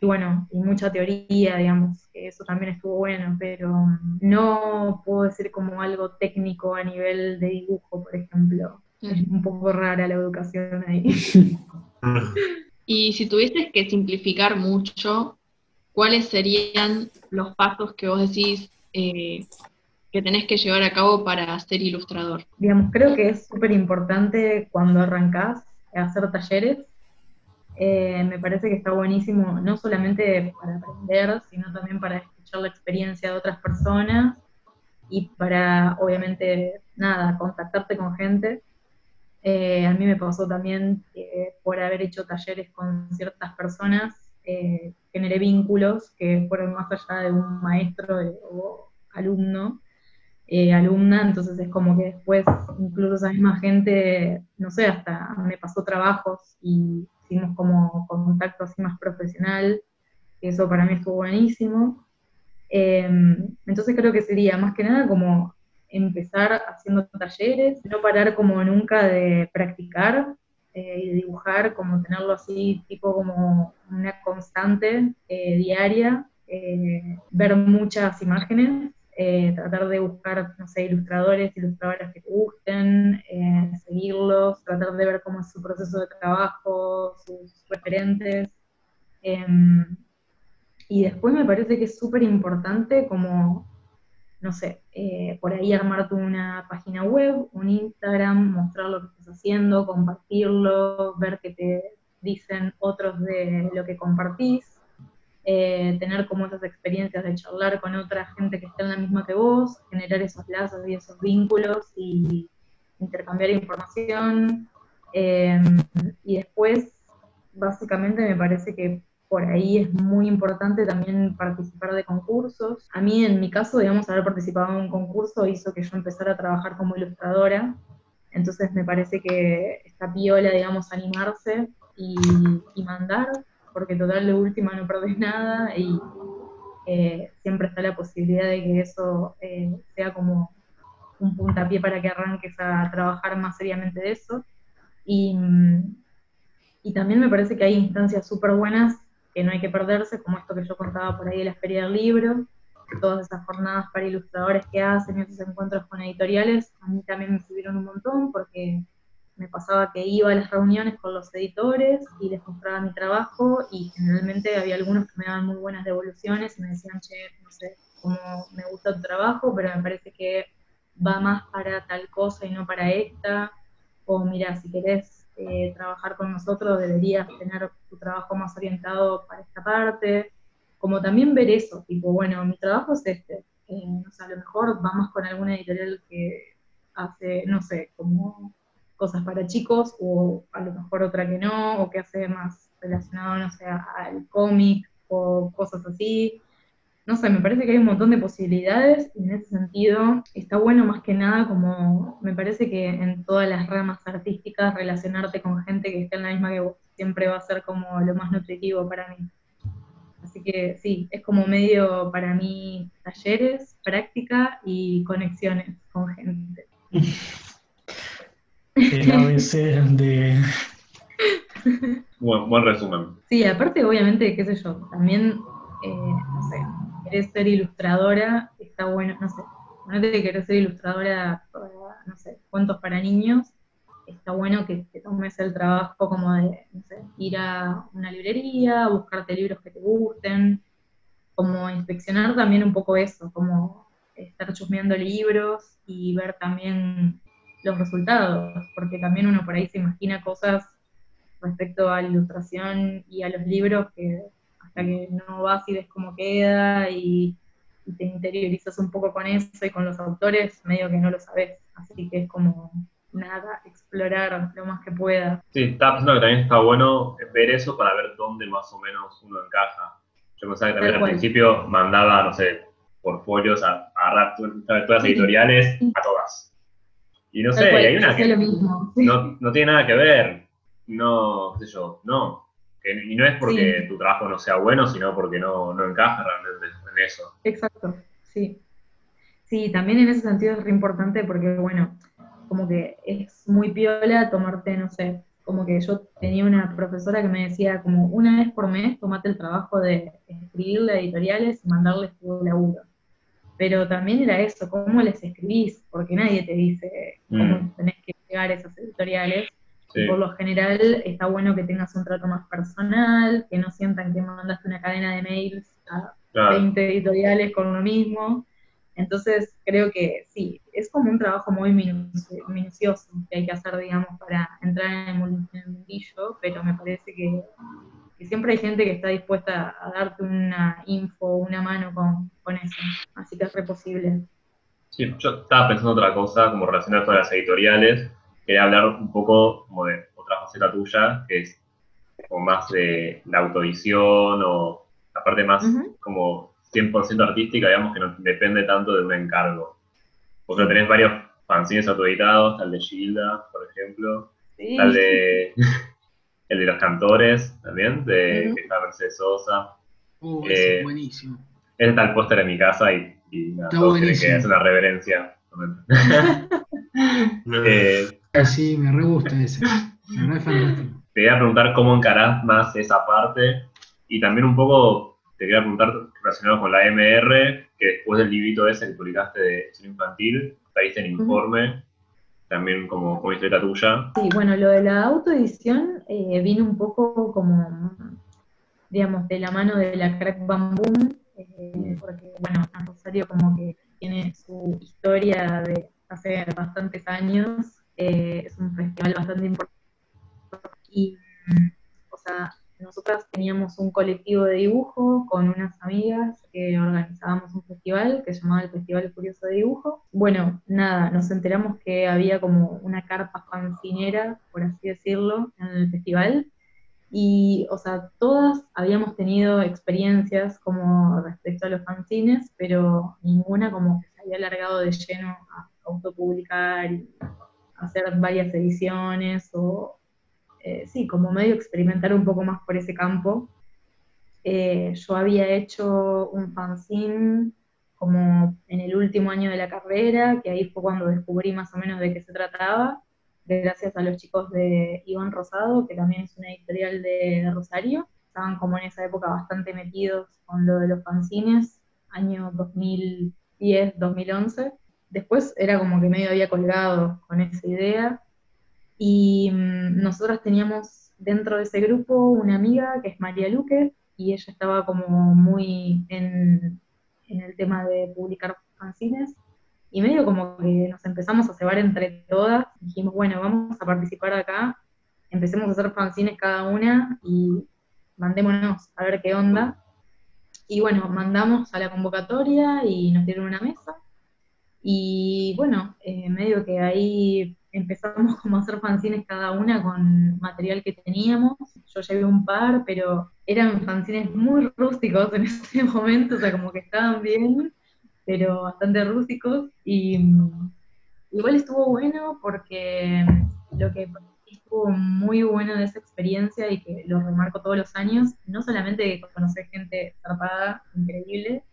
Y bueno, y mucha teoría, digamos, que eso también estuvo bueno, pero mm, no puedo decir como algo técnico a nivel de dibujo, por ejemplo. Es un poco rara la educación ahí. [laughs] Y si tuvieses que simplificar mucho, ¿cuáles serían los pasos que vos decís eh, que tenés que llevar a cabo para ser ilustrador? digamos, creo que es súper importante cuando arrancás a hacer talleres. Eh, me parece que está buenísimo, no solamente para aprender, sino también para escuchar la experiencia de otras personas y para, obviamente, nada, contactarte con gente. Eh, a mí me pasó también por haber hecho talleres con ciertas personas, eh, generé vínculos que fueron más allá de un maestro o alumno, alumna, entonces es como que después incluso esa misma gente, no sé, hasta me pasó trabajos y hicimos como contacto así más profesional, eso para mí estuvo buenísimo. Eh, entonces creo que sería más que nada como empezar haciendo talleres, no parar como nunca de practicar eh, y dibujar, como tenerlo así tipo como una constante eh, diaria, eh, ver muchas imágenes eh, tratar de buscar, no sé, ilustradores, ilustradoras que te gusten, eh, seguirlos, tratar de ver cómo es su proceso de trabajo, sus referentes. Em, y después me parece que es súper importante como, no sé, eh, por ahí armarte una página web, un Instagram, mostrar lo que estás haciendo, compartirlo, ver qué te dicen otros de lo que compartís eh, tener como esas experiencias de charlar con otra gente que está en la misma que vos, generar esos lazos y esos vínculos y intercambiar información. eh, y después, básicamente me parece que por ahí es muy importante también participar de concursos. A mí, en mi caso, digamos, haber participado en un concurso hizo que yo empezara a trabajar como ilustradora. Entonces me parece que está piola, digamos, animarse y, y mandar porque total de última no perdés nada y eh, siempre está la posibilidad de que eso eh, sea como un puntapié para que arranques a trabajar más seriamente de eso. Y, y también me parece que hay instancias súper buenas que no hay que perderse, como esto que yo contaba por ahí de la Feria del Libro, todas esas jornadas para ilustradores que hacen, esos encuentros con editoriales, a mí también me sirvieron un montón porque me pasaba que iba a las reuniones con los editores y les mostraba mi trabajo y generalmente había algunos que me daban muy buenas devoluciones y me decían, che, no sé, cómo me gusta tu trabajo, pero me parece que va más para tal cosa y no para esta, o mira, si querés eh, trabajar con nosotros deberías tener tu trabajo más orientado para esta parte, como también ver eso, tipo, bueno, mi trabajo es este, eh, o sea, a lo mejor vamos con alguna editorial que hace, no sé, como cosas para chicos, o a lo mejor otra que no, o que hace más relacionado, no sé, al cómic o cosas así. No sé, me parece que hay un montón de posibilidades y en ese sentido está bueno más que nada como me parece que en todas las ramas artísticas relacionarte con gente que está en la misma que siempre va a ser como lo más nutritivo para mí. Así que sí, es como medio para mí talleres, práctica y conexiones con gente. [laughs] El ABC de... [laughs] Buen, buen resumen. Sí, aparte obviamente, qué sé yo, también, eh, no sé, querés ser ilustradora, está bueno, no sé, no te querés ser ilustradora para, no sé, cuentos para niños, está bueno que te tomes el trabajo como de, no sé, ir a una librería, buscarte libros que te gusten, como inspeccionar también un poco eso, como estar chusmeando libros y ver también los resultados, porque también uno por ahí se imagina cosas respecto a la ilustración y a los libros que hasta que no vas y ves cómo queda y, y te interiorizas un poco con eso y con los autores, medio que no lo sabes, así que es como nada, explorar lo más que pueda. Sí, estaba pensando que también está bueno ver eso para ver dónde más o menos uno encaja. Yo pensaba que también al principio mandaba, no sé, portfolios a, a agarrar tu- todas las editoriales, a todas. Y no sé, hay una yo hacía que lo mismo. no, no tiene nada que ver. No, qué sé yo, no. Y no es porque Sí. tu trabajo no sea bueno, sino porque no, no encaja realmente en eso. Exacto, sí. Sí, también en ese sentido es re importante porque, bueno, como que es muy piola tomarte, no sé, como que yo tenía una profesora que me decía como una vez por mes tomate el trabajo de escribirle editoriales y mandarles tu laburo. Pero también era eso, cómo les escribís, porque nadie te dice cómo Mm. tenés que llegar a esas editoriales. Sí. Por lo general está bueno que tengas un trato más personal, que no sientan que mandaste una cadena de mails a Claro. 20 editoriales con lo mismo. Entonces, creo que sí, es como un trabajo muy minuci- minucioso que hay que hacer, digamos, para entrar en el mundillo, pero me parece que, que siempre hay gente que está dispuesta a darte una info, una mano con, con eso. Así que es re posible. Sí, yo estaba pensando otra cosa, como relacionada con las editoriales. Quería hablar un poco como de otra faceta tuya, que es como más de la autoedición o la parte más Ujú. como 100% artística, digamos, que no depende tanto de un encargo. Porque tenés varios fanzines autoeditados, el de Gilda, por ejemplo, Sí. el de, [laughs] el de los cantores también, de que está Mercedes Sosa. Eh, ese es buenísimo. Ese está el póster en mi casa y, y nada, Está todos tienen que buenísimo. hacer una reverencia. [laughs] Eh, Ah, sí, me re gusta ese. Es fantástico. te quería preguntar cómo encarás más esa parte y también un poco te quería preguntar relacionado con la MR, que después del librito ese que publicaste de historia infantil, en Ujú. informe, también como, como historieta tuya. Sí, bueno, lo de la autoedición eh, vino un poco como, digamos, de la mano de la Crack Bam Boom, eh, porque, bueno, San Rosario como que tiene su historia de hace bastantes años, eh, es un festival bastante importante, y, o sea, nosotras teníamos un colectivo de dibujo con unas amigas que organizábamos un festival que se llamaba el Festival Curioso de Dibujo. Bueno, nada, nos enteramos que había como una carpa fancinera, por así decirlo, en el festival. Y, o sea, todas habíamos tenido experiencias como respecto a los fanzines, pero ninguna como que se había alargado de lleno a autopublicar y hacer varias ediciones o, eh, sí, como medio experimentar un poco más por ese campo. Eh, yo había hecho un fanzine como en el último año de la carrera, que ahí fue cuando descubrí más o menos de qué se trataba, gracias a los chicos de Iván Rosado, que también es una editorial de Rosario. Estaban como en esa época bastante metidos con lo de los fanzines, año 2010, 2011. Después era como que medio había colgado con esa idea. Y mm, nosotras teníamos dentro de ese grupo una amiga que es María Luque, y ella estaba como muy en, en el tema de publicar fanzines. Y medio como que nos empezamos a cebar entre todas. Dijimos, bueno, vamos a participar acá. Empecemos a hacer fanzines cada una y mandémonos a ver qué onda. Y bueno, mandamos a la convocatoria y nos dieron una mesa. Y bueno, eh, medio que ahí empezamos [laughs] como a hacer fanzines cada una con material que teníamos. Yo llevé un par, pero eran fanzines muy rústicos en [laughs] ese momento, o sea, como que estaban bien, pero bastante rústicos. Y mm, igual estuvo bueno porque lo que estuvo muy bueno de esa experiencia y que lo remarco todos los años, no solamente conocer gente zarpada, increíble,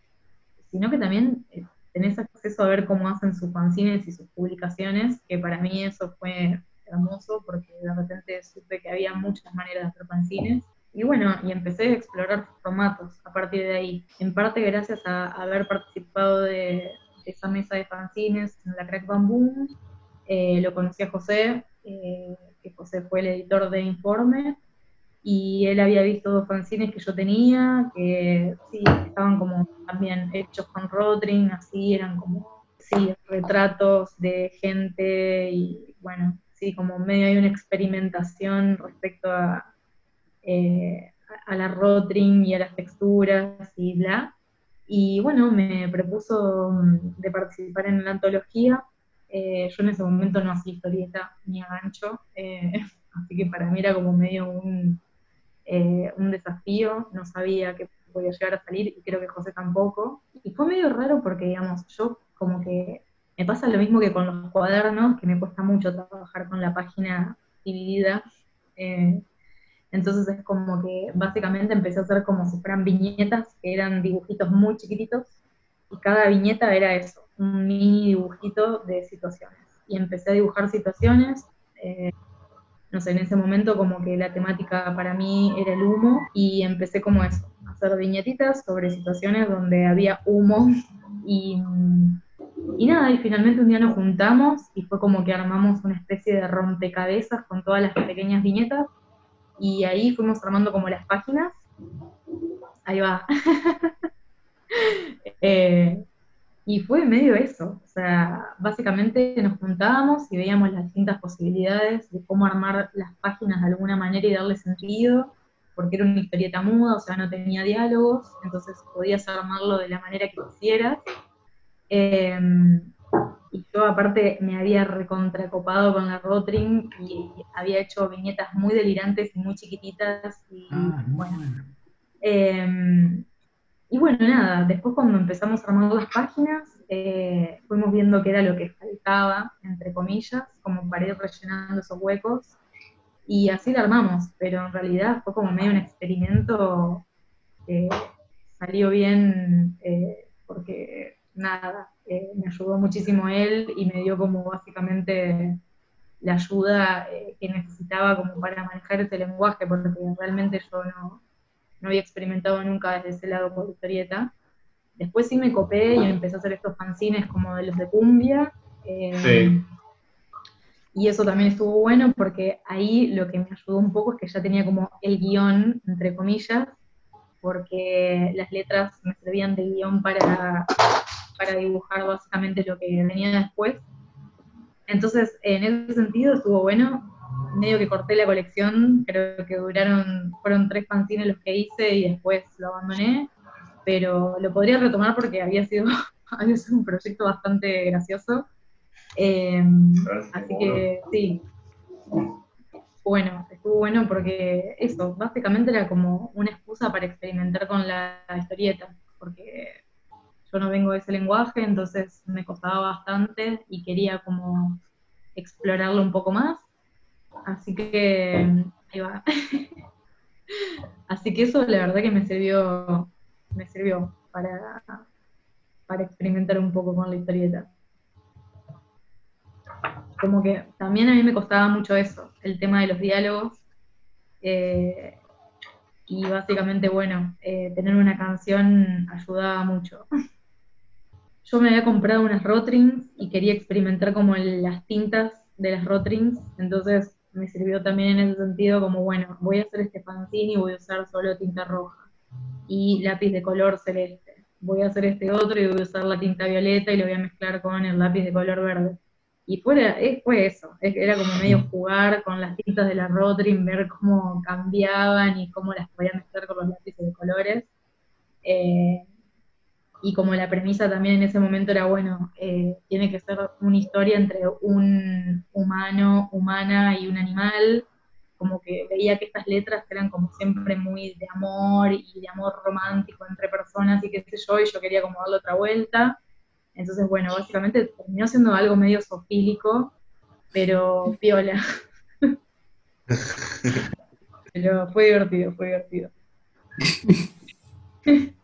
sino que también eh, tenés acceso a ver cómo hacen sus fanzines y sus publicaciones, que para mí eso fue hermoso porque de repente supe que había muchas maneras de hacer fanzines. Y bueno, y empecé a explorar formatos a partir de ahí. En parte gracias a, haber participado de, esa mesa de fanzines en la Crack Bamboo, eh, lo conocí a José, eh, que José fue el editor de Informe, y él había visto dos fanzines que yo tenía, que sí, estaban como también hechos con Rodring, así, eran como, sí, retratos de gente y bueno, sí, como medio hay una experimentación respecto a, eh, a la Rodring y a las texturas y bla. Y bueno, me propuso mm, de participar en la antología. Eh, yo en ese momento no hacía historieta ni a gancho, eh, [laughs] así que para mí era como medio un, eh, un desafío, no sabía que podía llegar a salir y creo que José tampoco. Y fue medio raro porque, digamos, yo como que me pasa lo mismo que con los cuadernos, que me cuesta mucho trabajar con la página dividida. Eh, entonces es como que básicamente empecé a hacer como si fueran viñetas, que eran dibujitos muy chiquititos, y cada viñeta era eso, un mini dibujito de situaciones. Y empecé a dibujar situaciones. Eh, no sé, en ese momento como que la temática para mí era el humo y empecé como eso, a hacer viñetitas sobre situaciones donde había humo [laughs] y, y nada, y finalmente un día nos juntamos y fue como que armamos una especie de rompecabezas con todas las pequeñas viñetas y ahí fuimos armando como las páginas. Ahí va. [laughs] eh, y fue medio eso, o sea, básicamente nos juntábamos y veíamos las distintas posibilidades de cómo armar las páginas de alguna manera y darle sentido, porque era una historieta muda, o sea, no tenía diálogos, entonces podías armarlo de la manera que quisieras. Em, y yo aparte me había recontracopado con la Rotring y había hecho viñetas muy delirantes y muy chiquititas y Ah, bueno. bueno. Y bueno, nada, después cuando empezamos a armar las páginas, eh, fuimos viendo qué era lo que faltaba, entre comillas, como para ir rellenando esos huecos. Y así la armamos, pero en realidad fue como medio un experimento que salió bien eh, porque nada, eh, me ayudó muchísimo él y me dio como básicamente la ayuda eh, que necesitaba como para manejar ese lenguaje, porque realmente yo no, no había experimentado nunca desde ese lado por historieta. Después sí me copé y empecé a hacer estos fanzines como de los de cumbia. eh, Sí. Y eso también estuvo bueno porque ahí lo que me ayudó un poco es que ya tenía como el guion, entre comillas, porque las letras me servían de guion para, para dibujar básicamente lo que venía después. Entonces, en ese sentido estuvo bueno. Medio que corté la colección, creo que duraron, fueron tres fanzines los que hice y después lo abandoné, pero lo podría retomar porque había sido, [laughs] había sido un proyecto bastante gracioso. Eh, así que sí, bueno, estuvo bueno porque eso, básicamente era como una excusa para experimentar con la historieta, porque yo no vengo de ese lenguaje, entonces me costaba bastante y quería como explorarlo un poco más. Así que ahí va. [laughs] Así que eso la verdad que me sirvió, me sirvió para, para experimentar un poco con la historieta. Como que también a mí me costaba mucho eso, el tema de los diálogos. eh, y básicamente, bueno, eh, tener una canción ayudaba mucho. [laughs] Yo me había comprado unas Rotrings y quería experimentar como las tintas de las Rotrings, entonces me sirvió también en ese sentido como, bueno, voy a hacer este fanzine y voy a usar solo tinta roja y lápiz de color celeste. Voy a hacer este otro y voy a usar la tinta violeta y lo voy a mezclar con el lápiz de color verde. Y fuera, fue eso, es- era como medio jugar con las tintas de la Rotring, ver cómo cambiaban y cómo las podía mezclar con los lápices de colores. Eh, y como la premisa también en ese momento era, bueno, eh, tiene que ser una historia entre un humano, humana y un animal, como que veía que estas letras eran como siempre muy de amor y de amor romántico entre personas y qué sé yo, y yo quería como darle otra vuelta. Entonces, bueno, básicamente terminó siendo algo medio sofílico, pero piola. [laughs] pero fue divertido, fue divertido. [laughs]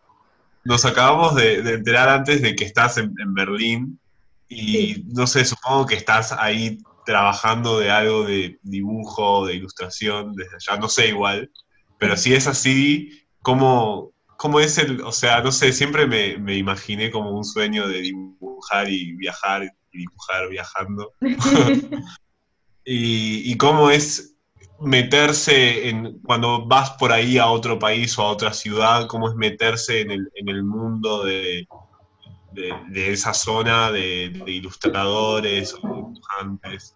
Nos acabamos de, enterar antes de que estás en, Berlín y no sé, supongo que estás ahí trabajando de algo de dibujo, de ilustración desde allá, no sé igual, pero si es así, ¿cómo, cómo es el, o sea, no sé, siempre me, me imaginé como un sueño de dibujar y viajar y dibujar viajando. [laughs] [laughs] y, y cómo es meterse en, cuando vas por ahí a otro país o a otra ciudad, cómo es meterse en el, en el mundo de, de, esa zona de, de ilustradores o dibujantes.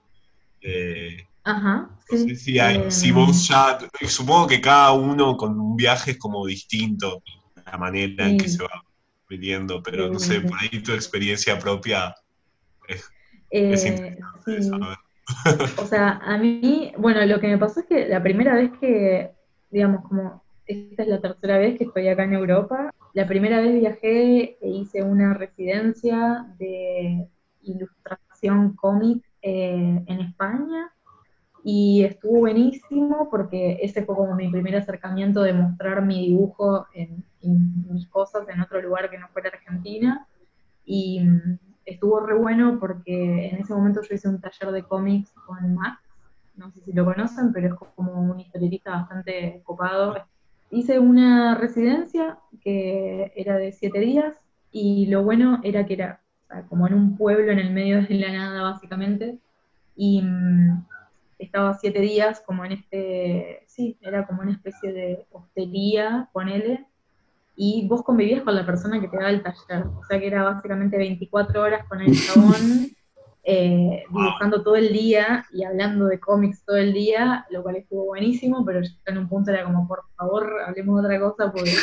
Eh, Ajá. si, hay, si vos ya, supongo que cada uno con un viaje es como distinto la manera en que se va viviendo, pero no sé, por ahí tu experiencia propia es, es eh, interesante O sea, a mí, bueno, lo que me pasó es que la primera vez que, digamos, como esta es la tercera vez que estoy acá en Europa, la primera vez viajé e hice una residencia de ilustración cómic eh, en España. Y estuvo buenísimo porque ese fue como mi primer acercamiento de mostrar mi dibujo en, mis cosas en otro lugar que no fuera Argentina. Y estuvo re bueno porque en ese momento yo hice un taller de cómics con Max, no sé si lo conocen, pero es como un historietista bastante copado. Hice una residencia que era de siete días y lo bueno era que era como en un pueblo en el medio de la nada, básicamente, y mm, estaba siete días como en este, sí, era como una especie de hostería, ponele, y vos convivías con la persona que te daba el taller, o sea que era básicamente 24 horas con el chabón, [laughs] eh, dibujando todo el día y hablando de cómics todo el día, lo cual estuvo buenísimo, pero ya en un punto era como, por favor, hablemos de otra cosa, porque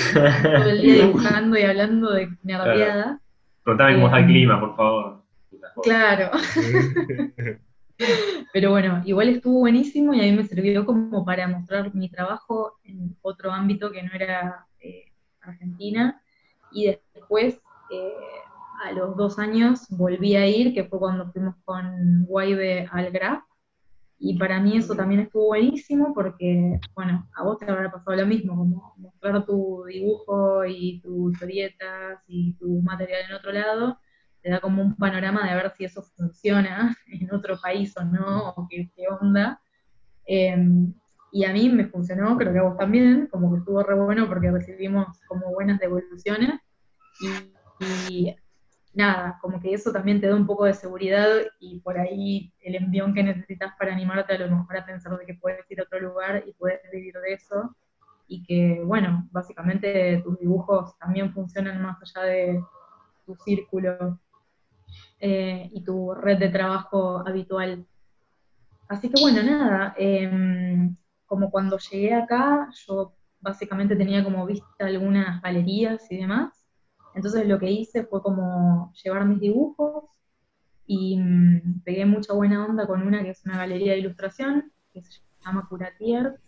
todo el día [laughs] dibujando y hablando de nerviada. Contame cómo está el clima, por favor. Claro. [laughs] Pero bueno, igual estuvo buenísimo y a mí me sirvió como para mostrar mi trabajo en otro ámbito que no era eh, Argentina. Y después, eh, a los dos años, volví a ir, que fue cuando fuimos con Guaybe al Graf. Y para mí eso también estuvo buenísimo porque, bueno, a vos te habrá pasado lo mismo, como mostrar tu dibujo y tus historietas y tu material en otro lado, te da como un panorama de ver si eso funciona [laughs] en otro país o no, o qué, onda. Em, y a mí me funcionó, creo que a vos también, como que estuvo re bueno porque recibimos como buenas devoluciones. y nada, como que eso también te da un poco de seguridad y por ahí el envión que necesitas para animarte a lo mejor a pensar de que puedes ir a otro lugar y puedes vivir de eso y que, bueno, básicamente tus dibujos también funcionan más allá de tu círculo eh, y tu red de trabajo habitual. Así que bueno, nada, em, como cuando llegué acá, yo básicamente tenía como vista algunas galerías y demás, entonces lo que hice fue como llevar mis dibujos y mm, pegué mucha buena onda con una que es una galería de ilustración, que se llama Curatier,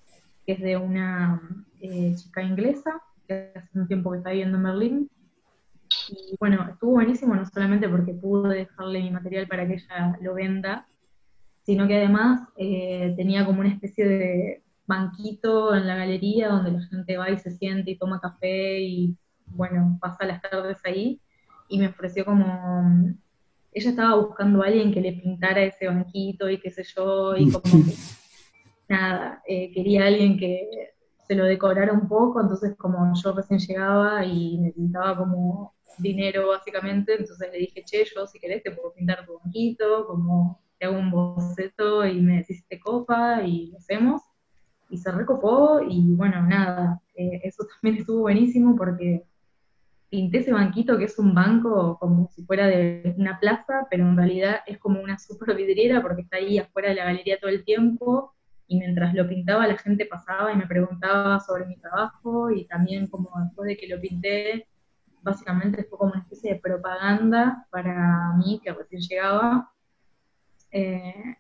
que es de una eh, chica inglesa, que hace un tiempo que está viviendo en Berlín. Y bueno, estuvo buenísimo no solamente porque pude dejarle mi material para que ella lo venda, sino que además eh, tenía como una especie de banquito en la galería donde la gente va y se siente y toma café y bueno, pasa las tardes ahí y me ofreció como, ella estaba buscando a alguien que le pintara ese banquito y qué sé yo, y como que, [laughs] nada, eh, quería alguien que se lo decorara un poco, entonces como yo recién llegaba y necesitaba como dinero básicamente, entonces le dije, che, yo si querés te puedo pintar tu banquito, como te hago un boceto y me decís te copa y lo hacemos. Y se recopó y bueno, nada, eh, eso [laughs] también estuvo buenísimo porque pinté ese banquito que es un banco como si fuera de una plaza, pero en realidad es como una super vidriera porque está ahí afuera de la galería todo el tiempo y mientras lo pintaba la gente pasaba y me preguntaba sobre mi trabajo y también como después de que lo pinté básicamente fue como una especie de propaganda para mí que recién llegaba. Eh,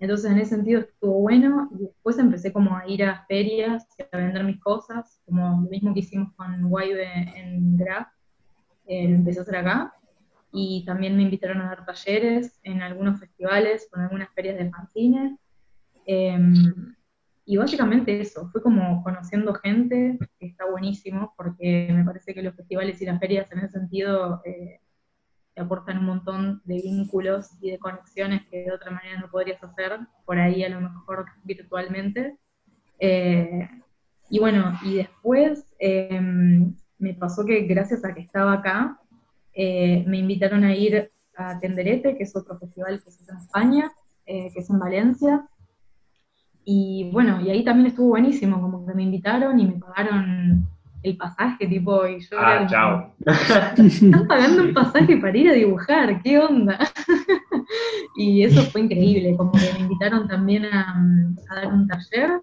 entonces en ese sentido estuvo bueno y después empecé como a ir a ferias y a vender mis cosas, como lo mismo que hicimos con Waive en Graf, eh, empecé a hacer acá. Y también me invitaron a dar talleres en algunos festivales, con algunas ferias de fanzine. Em, y básicamente eso, fue como conociendo gente, que está buenísimo, porque me parece que los festivales y las ferias en ese sentido eh, aportan un montón de vínculos y de conexiones que de otra manera no podrías hacer, por ahí a lo mejor virtualmente. Eh, y bueno, y después em, me pasó que gracias a que estaba acá, eh, me invitaron a ir a Tenderete, que es otro festival que se hace en España, que es en Valencia, y bueno, y ahí también estuvo buenísimo, como que me invitaron y me pagaron el pasaje, tipo, y yo... Ah, chao. Están [laughs] pagando un pasaje para ir a dibujar, ¿qué onda? [laughs] y eso fue increíble, como que me invitaron también a, dar un taller,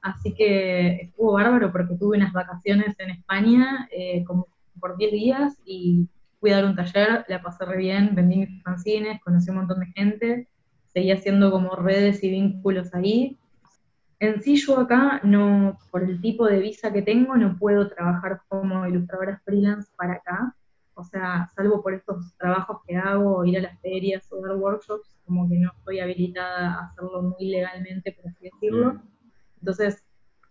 así que estuvo bárbaro porque tuve unas vacaciones en España, eh, como por 10 días, y fui a dar un taller, la pasé re bien, vendí mis fanzines, conocí un montón de gente, seguí haciendo como redes y vínculos ahí, en sí yo acá, no, por el tipo de visa que tengo, no puedo trabajar como ilustradora freelance para acá. O sea, salvo por estos trabajos que hago, ir a las ferias o dar workshops, como que no estoy habilitada a hacerlo muy legalmente, por así decirlo. Entonces,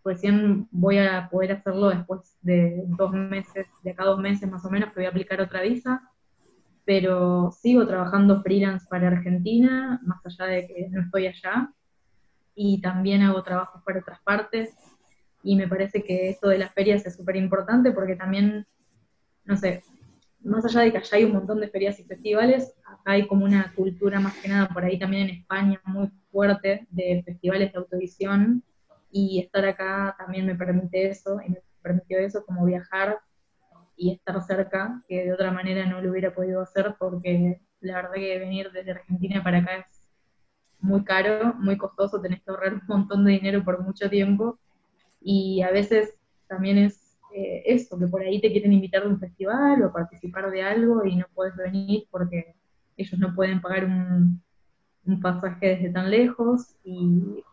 recién voy a poder hacerlo después de dos meses, de acá dos meses más o menos, que voy a aplicar otra visa. Pero sigo trabajando freelance para Argentina, más allá de que no estoy allá y también hago trabajos para otras partes. Y me parece que esto de las ferias es súper importante porque también, no sé, más allá de que allá hay un montón de ferias y festivales, acá hay como una cultura más que nada por ahí también en España muy fuerte de festivales de autovisión y estar acá también me permite eso y me permitió eso como viajar y estar cerca, que de otra manera no lo hubiera podido hacer porque la verdad que venir desde Argentina para acá es muy caro, muy costoso, tenés que ahorrar un montón de dinero por mucho tiempo y a veces también es eh, eso, que por ahí te quieren invitar a un festival o participar de algo y no puedes venir porque ellos no pueden pagar un, pasaje desde tan lejos y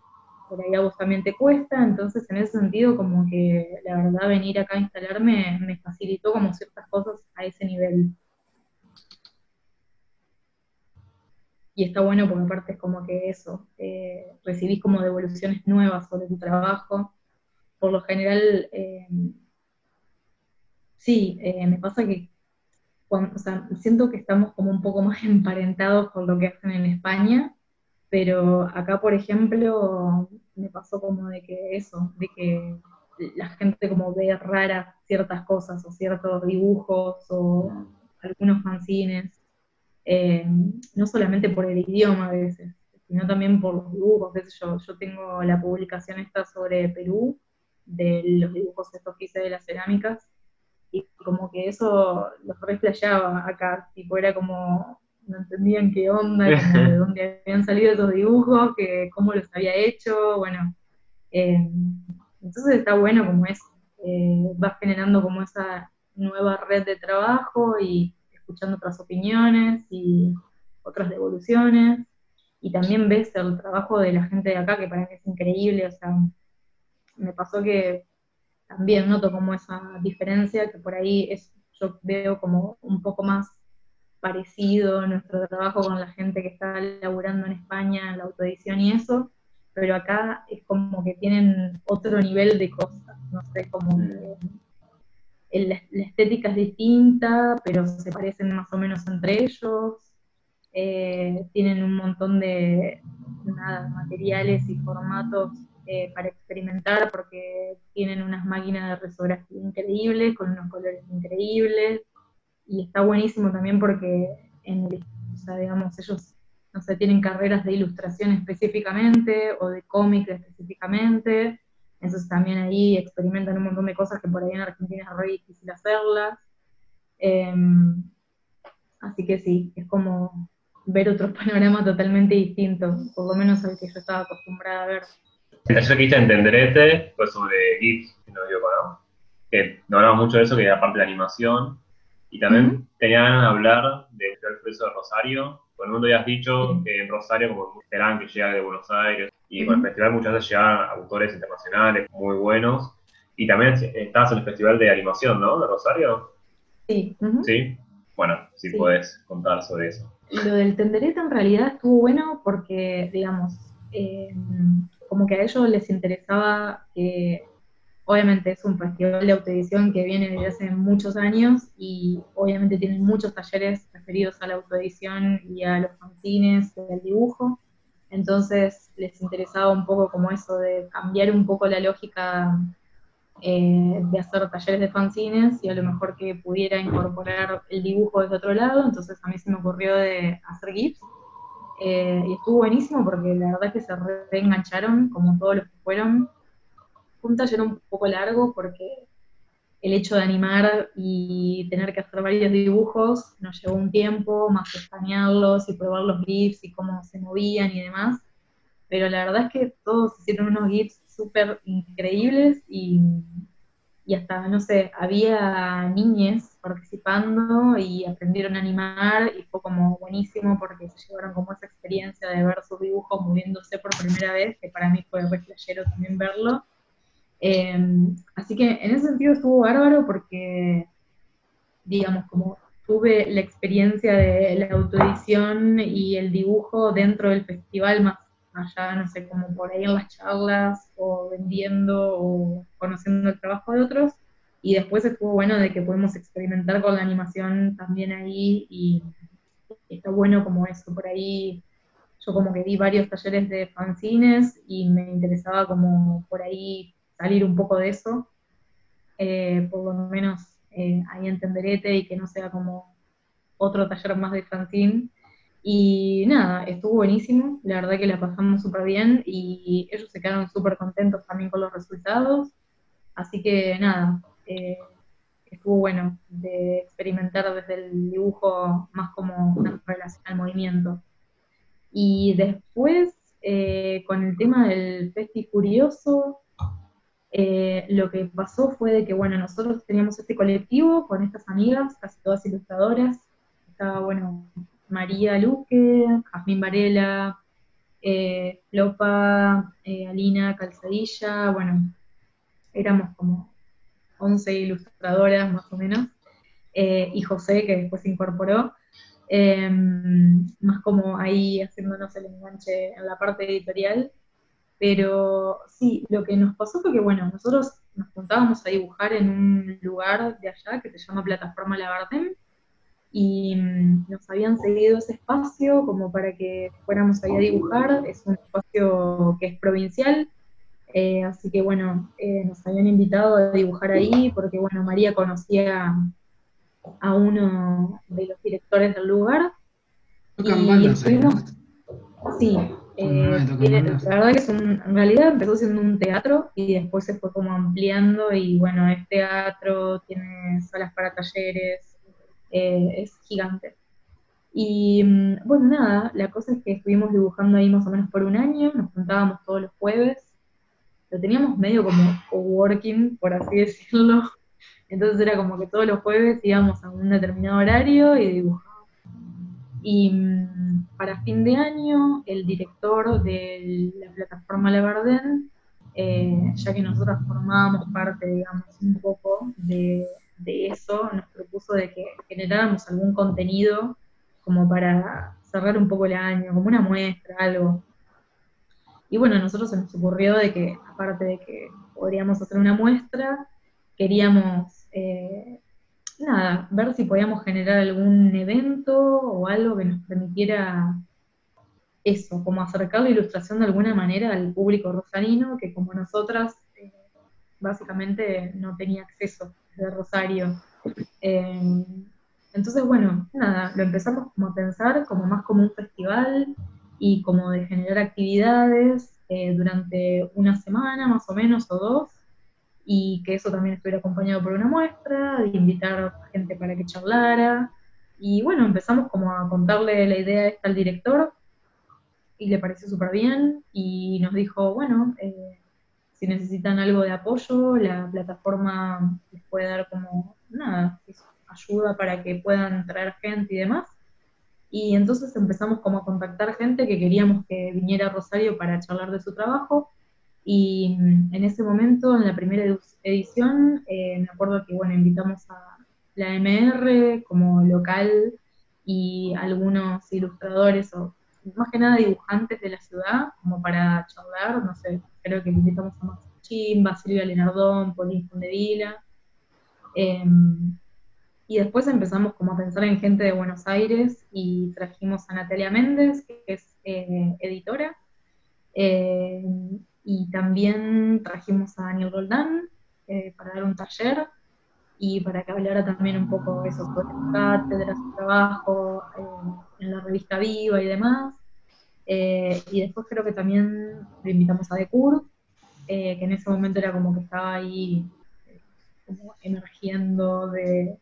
por ahí a vos también te cuesta, entonces en ese sentido como que la verdad venir acá a instalarme me facilitó como ciertas cosas a ese nivel. Y está bueno porque aparte es como que eso, eh, recibís como devoluciones nuevas sobre tu trabajo. Por lo general, eh, sí, eh, me pasa que o sea, siento que estamos como un poco más [laughs] emparentados con lo que hacen en España, pero acá, por ejemplo, me pasó como de que eso, de que la gente como ve raras ciertas cosas o ciertos dibujos o algunos fanzines eh, no solamente por el idioma a veces, sino también por los dibujos, qué sé yo. Yo tengo la publicación esta sobre Perú, de los dibujos estos que hice de las cerámicas, y como que eso los reflejaba acá, tipo era como, no entendían qué onda, [laughs] de dónde habían salido esos dibujos, que cómo los había hecho, bueno. Eh, entonces está bueno como es, eh, va generando como esa nueva red de trabajo y escuchando otras opiniones y otras devoluciones, y también ves el trabajo de la gente de acá, que para mí es increíble, o sea, me pasó que también noto como esa diferencia, que por ahí es, yo veo como un poco más parecido nuestro trabajo con la gente que está laburando en España, la autoedición y eso, pero acá es como que tienen otro nivel de cosas, no sé, como la, estética es distinta, pero se parecen más o menos entre ellos. Eh, tienen un montón de materiales y formatos eh, para experimentar porque tienen unas máquinas de resografía increíbles, con unos colores increíbles. Y está buenísimo también porque en el, digamos, ellos no sé, tienen carreras de ilustración específicamente o de cómic específicamente entonces también ahí experimentan un montón de cosas que por ahí en Argentina es re difícil hacerlas. Em, así que sí, es como ver otro [laughs] panorama totalmente distinto, por lo menos al que yo estaba acostumbrada a ver. El taller que hice en Tenderete fue sobre GIFs, si no equivoco, ¿no? Que no hablaba mucho de eso, que era parte de la animación. Y también tenía ganas de hablar del Festival Preso de Rosario. Todo el mundo ya has dicho que en Rosario, como esperan que llega de Buenos Aires, y con el festival muchas veces llegan autores internacionales muy buenos. Y también estás en el Festival de Animación, ¿no? De Rosario. Sí. Sí. Bueno, si Sí. puedes contar sobre eso. Lo del tenderete en realidad estuvo bueno porque, digamos, eh, como que a ellos les interesaba que, obviamente es un festival de autoedición que viene desde hace muchos años y obviamente tienen muchos talleres referidos a la autoedición y a los fanzines y al dibujo. Entonces les interesaba un poco como eso de cambiar un poco la lógica eh, de hacer talleres de fanzines y a lo mejor que pudiera incorporar el dibujo desde otro lado, entonces a mí se me ocurrió de hacer GIFs eh, y estuvo buenísimo porque la verdad que se reengancharon como todos los que fueron. Fue un taller un poco largo porque el hecho de animar y tener que hacer varios dibujos nos llevó un tiempo, más escanearlos y probar los GIFs y cómo se movían y demás. Pero la verdad es que todos hicieron unos GIFs súper increíbles y, y hasta, no sé, había niñes participando y aprendieron a animar y fue como buenísimo porque se llevaron como esa experiencia de ver sus dibujos moviéndose por primera vez, que para mí fue re también verlo. Eh, así que en ese sentido estuvo bárbaro porque, digamos, como tuve la experiencia de la autoedición y el dibujo dentro del festival más allá, no sé, como por ahí en las charlas o vendiendo o conociendo el trabajo de otros. Y después estuvo bueno de que podemos experimentar con la animación también ahí y está bueno como eso, por ahí yo como que di varios talleres de fanzines y me interesaba como por ahí salir un poco de eso, eh, por lo menos eh, ahí en Tenderete y que no sea como otro taller más de fanzine. Y nada, estuvo buenísimo, la verdad que la pasamos súper bien y ellos se quedaron súper contentos también con los resultados. Así que nada, eh, estuvo bueno de experimentar desde el dibujo más como en relación al movimiento. Y después, eh, con el tema del Festi Curioso, eh, lo que pasó fue de que, bueno, nosotros teníamos este colectivo con estas amigas, casi todas ilustradoras. Estaba, bueno, María Luque, Jazmín Varela, eh, Lopa, eh, Alina Calzadilla, bueno, éramos como 11 ilustradoras más o menos, eh, y José, que después se incorporó, más como ahí haciéndonos el enganche en la parte editorial. Pero sí, lo que nos pasó fue que, bueno, nosotros nos juntábamos a dibujar en un lugar de allá que se llama Plataforma Labardem, y mm, nos habían seguido ese espacio como para que fuéramos ahí a dibujar. Es un espacio que es provincial, eh, así que bueno, eh, nos habían invitado a dibujar ahí porque bueno, María conocía a uno de los directores del lugar. Tocan y bandas ¿no? estuvimos- Sí, eh, la verdad que es un- en realidad empezó siendo un teatro y después se fue como ampliando y bueno, es teatro, tiene salas para talleres, eh, es gigante. Y mm, bueno, nada, la cosa es que estuvimos dibujando ahí más o menos por un año, nos juntábamos todos los jueves, lo teníamos medio como coworking, por así [laughs] decirlo, entonces era como que todos los jueves íbamos a un determinado horario y dibujábamos. Y mm, para fin de año, el director de la plataforma Leverden, eh, ya que nosotros formábamos parte, digamos, un poco de, eso, nos propuso de que generáramos algún contenido como para cerrar un poco el año, como una muestra, algo. Y bueno, a nosotros se nos ocurrió de que, aparte de que podríamos hacer una muestra, queríamos, eh, nada, ver si podíamos generar algún evento o algo que nos permitiera eso, como acercar la ilustración de alguna manera al público rosarino, que como nosotras, eh, básicamente no tenía acceso de Rosario. Eh, entonces, bueno, nada, lo empezamos como a pensar como más como un festival y como de generar actividades eh, durante una semana más o menos o dos, y que eso también estuviera acompañado por una muestra, de invitar gente para que charlara, y bueno, empezamos como a contarle la idea esta al director, y le pareció súper bien, y nos dijo, bueno, eh, si necesitan algo de apoyo, la plataforma les puede dar como, nada, ayuda para que puedan traer gente y demás. Y entonces empezamos como a contactar gente que queríamos que viniera a Rosario para charlar de su trabajo. Y mm, en ese momento, en la primera edición, eh, me acuerdo que, bueno, invitamos a la MR como local y algunos ilustradores o más que nada dibujantes de la ciudad, como para charlar, no sé, creo que invitamos a Max Chimba, Silvia Lenardón, Pauline Fondevila. Eh, y después empezamos como a pensar en gente de Buenos Aires y trajimos a Natalia Méndez, que es eh, editora. Eh, y también trajimos a Daniel Roldán eh, para dar un taller y para que hablara también un poco eso sobre cátedra, su trabajo en la revista Viva y demás. y después creo que también le invitamos a Decur, que en ese momento era como que estaba ahí como emergiendo de,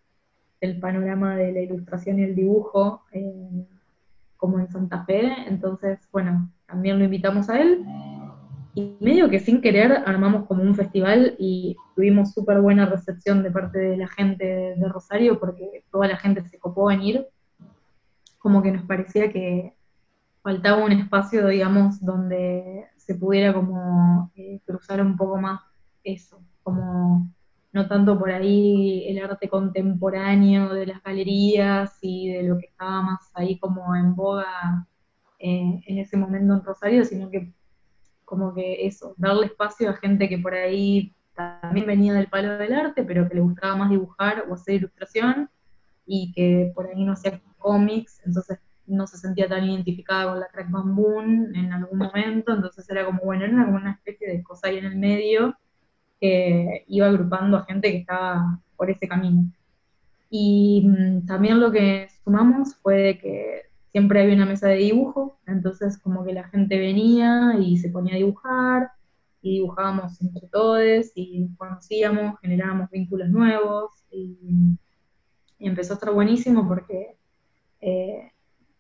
del panorama de la ilustración y el dibujo como en Santa Fe. Entonces, bueno, también lo invitamos a él. Y medio que sin querer armamos como un festival y tuvimos súper buena recepción de parte de la gente de Rosario porque toda la gente se copó a venir. Como que nos parecía que faltaba un espacio, digamos, donde se pudiera como eh, cruzar un poco más eso, como no tanto por ahí el arte contemporáneo de las galerías y de lo que estaba más ahí como en boga eh, en ese momento en Rosario, sino que como que eso, darle espacio a gente que por ahí también venía del palo del arte, pero que le gustaba más dibujar o hacer ilustración y que por ahí no hacía cómics, entonces no se sentía tan identificada con la crack bamboo en algún momento, entonces era como, bueno, era como una especie de cosa ahí en el medio que iba agrupando a gente que estaba por ese camino. Y mm, también lo que sumamos fue que siempre había una mesa de dibujo, entonces como que la gente venía y se ponía a dibujar, y dibujábamos entre todos, y conocíamos, generábamos vínculos nuevos, y, empezó a estar buenísimo porque eh,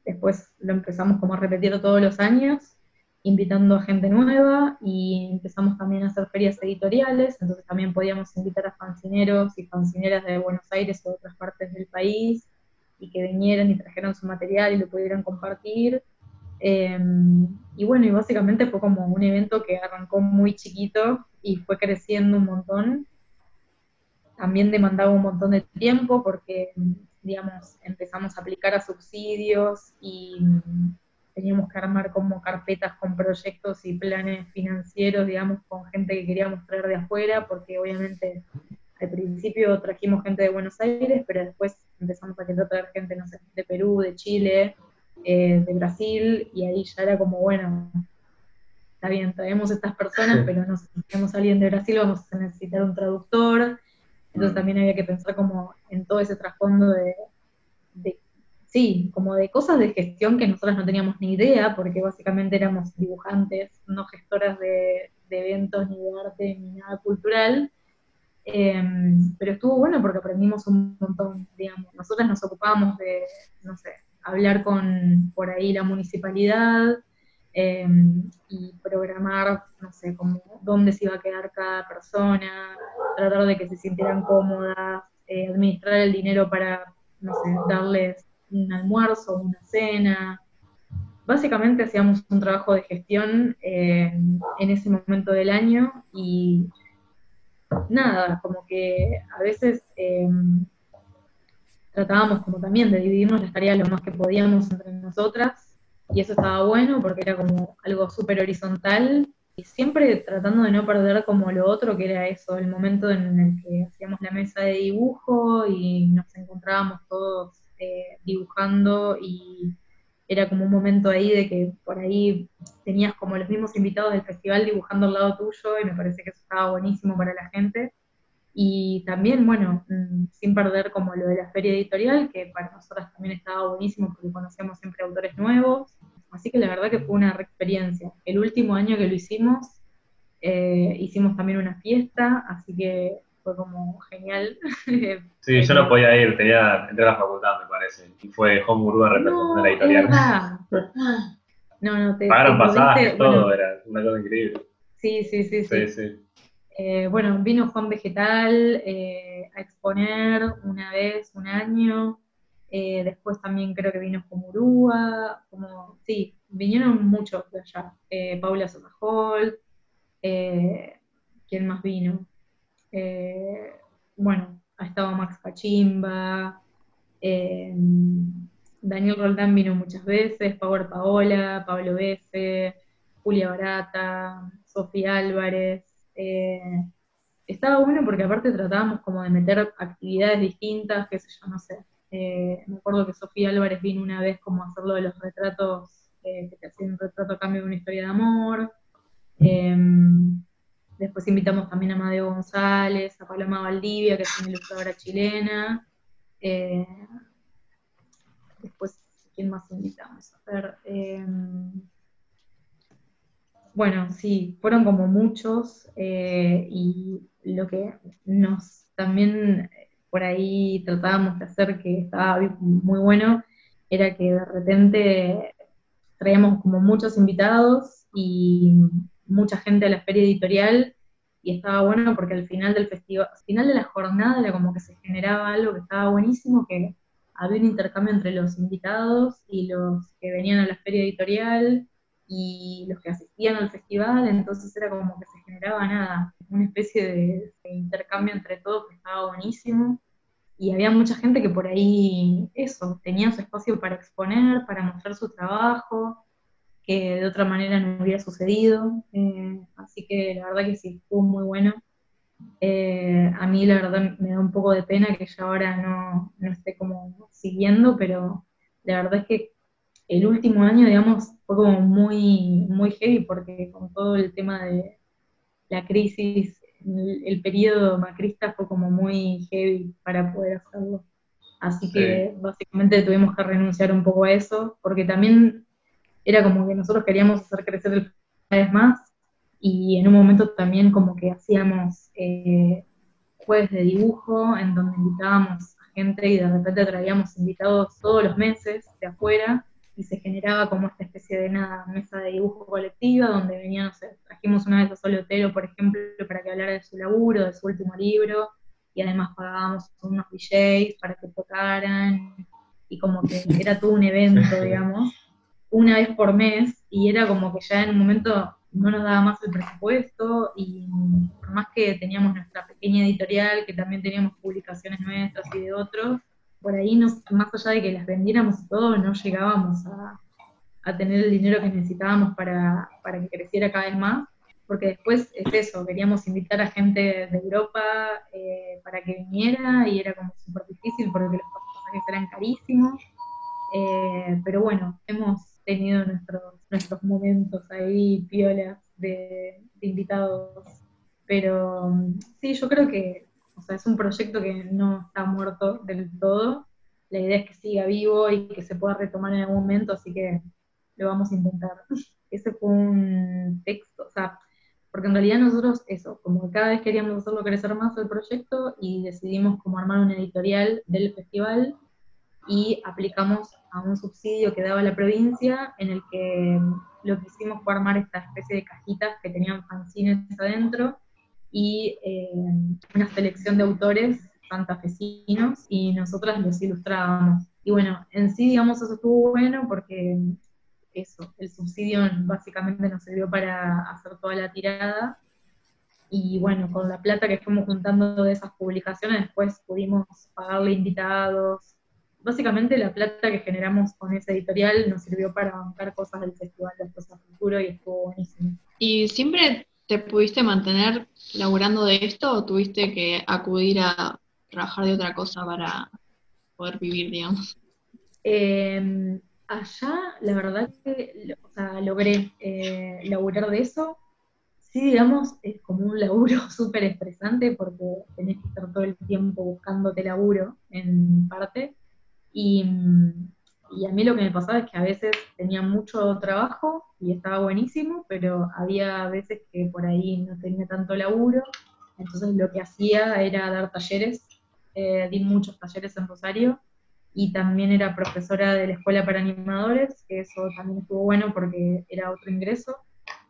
después lo empezamos como a repetir todos los años, invitando a gente nueva y empezamos también a hacer ferias editoriales, entonces también podíamos invitar a fancineros y fancineras de Buenos Aires o de otras partes del país y que vinieran y trajeran su material y lo pudieran compartir. Em, y bueno, y básicamente fue como un evento que arrancó muy chiquito y fue creciendo un montón. También demandaba un montón de tiempo porque, digamos, empezamos a aplicar a subsidios y teníamos que armar como carpetas con proyectos y planes financieros, digamos, con gente que queríamos traer de afuera, porque obviamente al principio trajimos gente de Buenos Aires, pero después empezamos a querer traer gente, no sé, de Perú, de Chile, eh, de Brasil, y ahí ya era como, bueno, está bien, traemos estas personas, pero no si tenemos a alguien de Brasil, vamos a necesitar un traductor, entonces también había que pensar como en todo ese trasfondo de, de sí, como de cosas de gestión que nosotros no teníamos ni idea, porque básicamente éramos dibujantes, no gestoras de, eventos, ni de arte, ni nada cultural. Em, pero estuvo bueno porque aprendimos un montón, digamos. Nosotras nos ocupábamos de, no sé, hablar con por ahí la municipalidad em, y programar, no sé, como dónde se iba a quedar cada persona, tratar de que se sintieran cómodas, eh, administrar el dinero para, no sé, darles un almuerzo, una cena. Básicamente hacíamos un trabajo de gestión eh, en ese momento del año y nada, como que a veces eh, tratábamos como también de dividirnos las tareas lo más que podíamos entre nosotras y eso estaba bueno porque era como algo súper horizontal y siempre tratando de no perder como lo otro que era eso, el momento en el que hacíamos la mesa de dibujo y nos encontrábamos todos eh, dibujando y era como un momento ahí de que por ahí tenías como los mismos invitados del festival dibujando al lado tuyo y me parece que eso estaba buenísimo para la gente. Y también, bueno, mm, sin perder como lo de la feria editorial, que para nosotras también estaba buenísimo porque conocíamos siempre autores nuevos. Así que la verdad que fue una experiencia. El último año que lo hicimos, eh, hicimos también una fiesta, así que fue como genial. [laughs] Sí, yo no podía ir, tenía, entré a la facultad, me parece, y fue Home Uruguay representando no, la editorial. [laughs] no, no, te. Pagaron pasajes, todo, era una cosa increíble. Sí, sí, sí. sí. sí, Eh, bueno, vino Juan Vegetal eh, a exponer una vez, un año. Eh, después también creo que vino Comurúa, como, sí, vinieron muchos de allá. Paula Sotajol, eh, ¿quién más vino? Eh, bueno, ha estado Max Pachimba, eh, Daniel Roldán vino muchas veces, Power Paola, Pablo Bese, Julia Barata, Sofía Álvarez. eh, estaba bueno porque aparte tratábamos como de meter actividades distintas, qué sé yo, no sé. Eh, me acuerdo que Sofía Álvarez vino una vez como a hacerlo de los retratos, que te hacían un retrato a cambio de una historia de amor. Eh, después invitamos también a Madeo González, a Paloma Valdivia, que es una ilustradora chilena. Eh, después, ¿quién más invitamos? A ver. eh, bueno, sí, fueron como muchos eh, y lo que nos también por ahí tratábamos de hacer que estaba muy bueno era que de repente traíamos como muchos invitados y mucha gente a la feria editorial y estaba bueno porque al final del festival, al final de la jornada era como que se generaba algo que estaba buenísimo, que había un intercambio entre los invitados y los que venían a la feria editorial y los que asistían al festival, entonces era como que se generaba nada, una especie de, intercambio entre todos que estaba buenísimo. Y había mucha gente que por ahí, eso, tenía su espacio para exponer, para mostrar su trabajo, que de otra manera no hubiera sucedido. Eh, así que la verdad que sí, estuvo muy bueno. Eh, a mí la verdad me da un poco de pena que ya ahora no, no esté como siguiendo, pero la verdad es que el último año, digamos, fue como muy, muy heavy porque con todo el tema de la crisis, el, el periodo macrista fue como muy heavy para poder hacerlo. Así que básicamente tuvimos que renunciar un poco a eso, porque también era como que nosotros queríamos hacer crecer el cada vez más y en un momento también como que hacíamos eh, jueves de dibujo en donde invitábamos a gente y de repente traíamos invitados todos los meses de afuera y se generaba como esta especie de nada, mesa de dibujo colectiva donde venían, no sé, trajimos una vez a Sole Otero, por ejemplo, para que hablara de su laburo, de su último libro, y además pagábamos unos DJs para que tocaran, y como que era todo un evento, [laughs] digamos, una vez por mes, y era como que ya en un momento no nos daba más el presupuesto, y por más que teníamos nuestra pequeña editorial, que también teníamos publicaciones nuestras y de otros, por ahí, nos, más allá de que las vendiéramos y todo, no llegábamos a, tener el dinero que necesitábamos para, para que creciera cada vez más, porque después es eso, queríamos invitar a gente de Europa eh, para que viniera y era como súper difícil porque los pasajes eran carísimos, eh, pero bueno, hemos tenido nuestros, nuestros momentos ahí, piolas de, invitados, pero mm, sí, yo creo que o sea, es un proyecto que no está muerto del todo. La idea es que siga vivo y que se pueda retomar en algún momento, así que lo vamos a intentar. [laughs] Ese fue un texto, o sea, porque en realidad nosotros, eso, como cada vez queríamos hacerlo crecer más el proyecto y decidimos como armar una editorial del festival y aplicamos a un subsidio que daba la provincia en el que lo que hicimos fue armar esta especie de cajitas que tenían fanzines adentro y eh, una selección de autores santafesinos y nosotras los ilustrábamos. Y bueno, en sí, digamos, eso estuvo bueno porque eso, el subsidio básicamente nos sirvió para hacer toda la tirada. Y bueno, con la plata que fuimos juntando de esas publicaciones, después pudimos pagarle invitados. Básicamente la plata que generamos con esa editorial nos sirvió para bancar cosas del Festival de Cosas Futuro y estuvo buenísimo. ¿Y siempre te pudiste mantener laburando de esto o tuviste que acudir a trabajar de otra cosa para poder vivir, digamos? Eh, allá, la verdad que o sea, logré eh, laburar de eso. Sí, digamos, es como un laburo [laughs] súper estresante porque tenés que estar todo el tiempo buscándote laburo en parte. Y, y a mí lo que me pasaba es que a veces tenía mucho trabajo y estaba buenísimo, pero había veces que por ahí no tenía tanto laburo. Entonces lo que hacía era dar talleres. Eh, di muchos talleres en Rosario y también era profesora de la escuela para animadores, que eso también estuvo bueno porque era otro ingreso.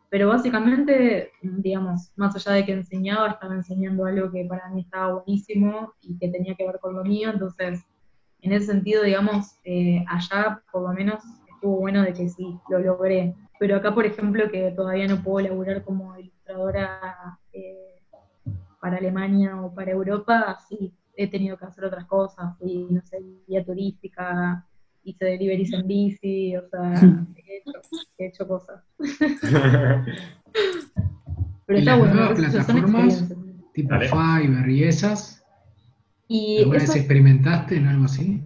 pero básicamente, digamos, más allá de que enseñaba, estaba enseñando algo que para mí estaba buenísimo y que tenía que ver con lo mío, entonces, en ese sentido, digamos, eh, allá por lo menos estuvo bueno de que sí, lo logré. Pero acá, por ejemplo, que todavía no puedo laburar como ilustradora eh, para Alemania o para Europa, sí, he tenido que hacer otras cosas, fui, no sé, guía turística, hice deliveries en bici, o sea, [laughs] he hecho, he hecho cosas. [laughs] Pero ¿Y está las bueno, nuevas plataformas? Tipo Dale. Fiverr y esas. Y ¿Alguna vez experimentaste en algo así?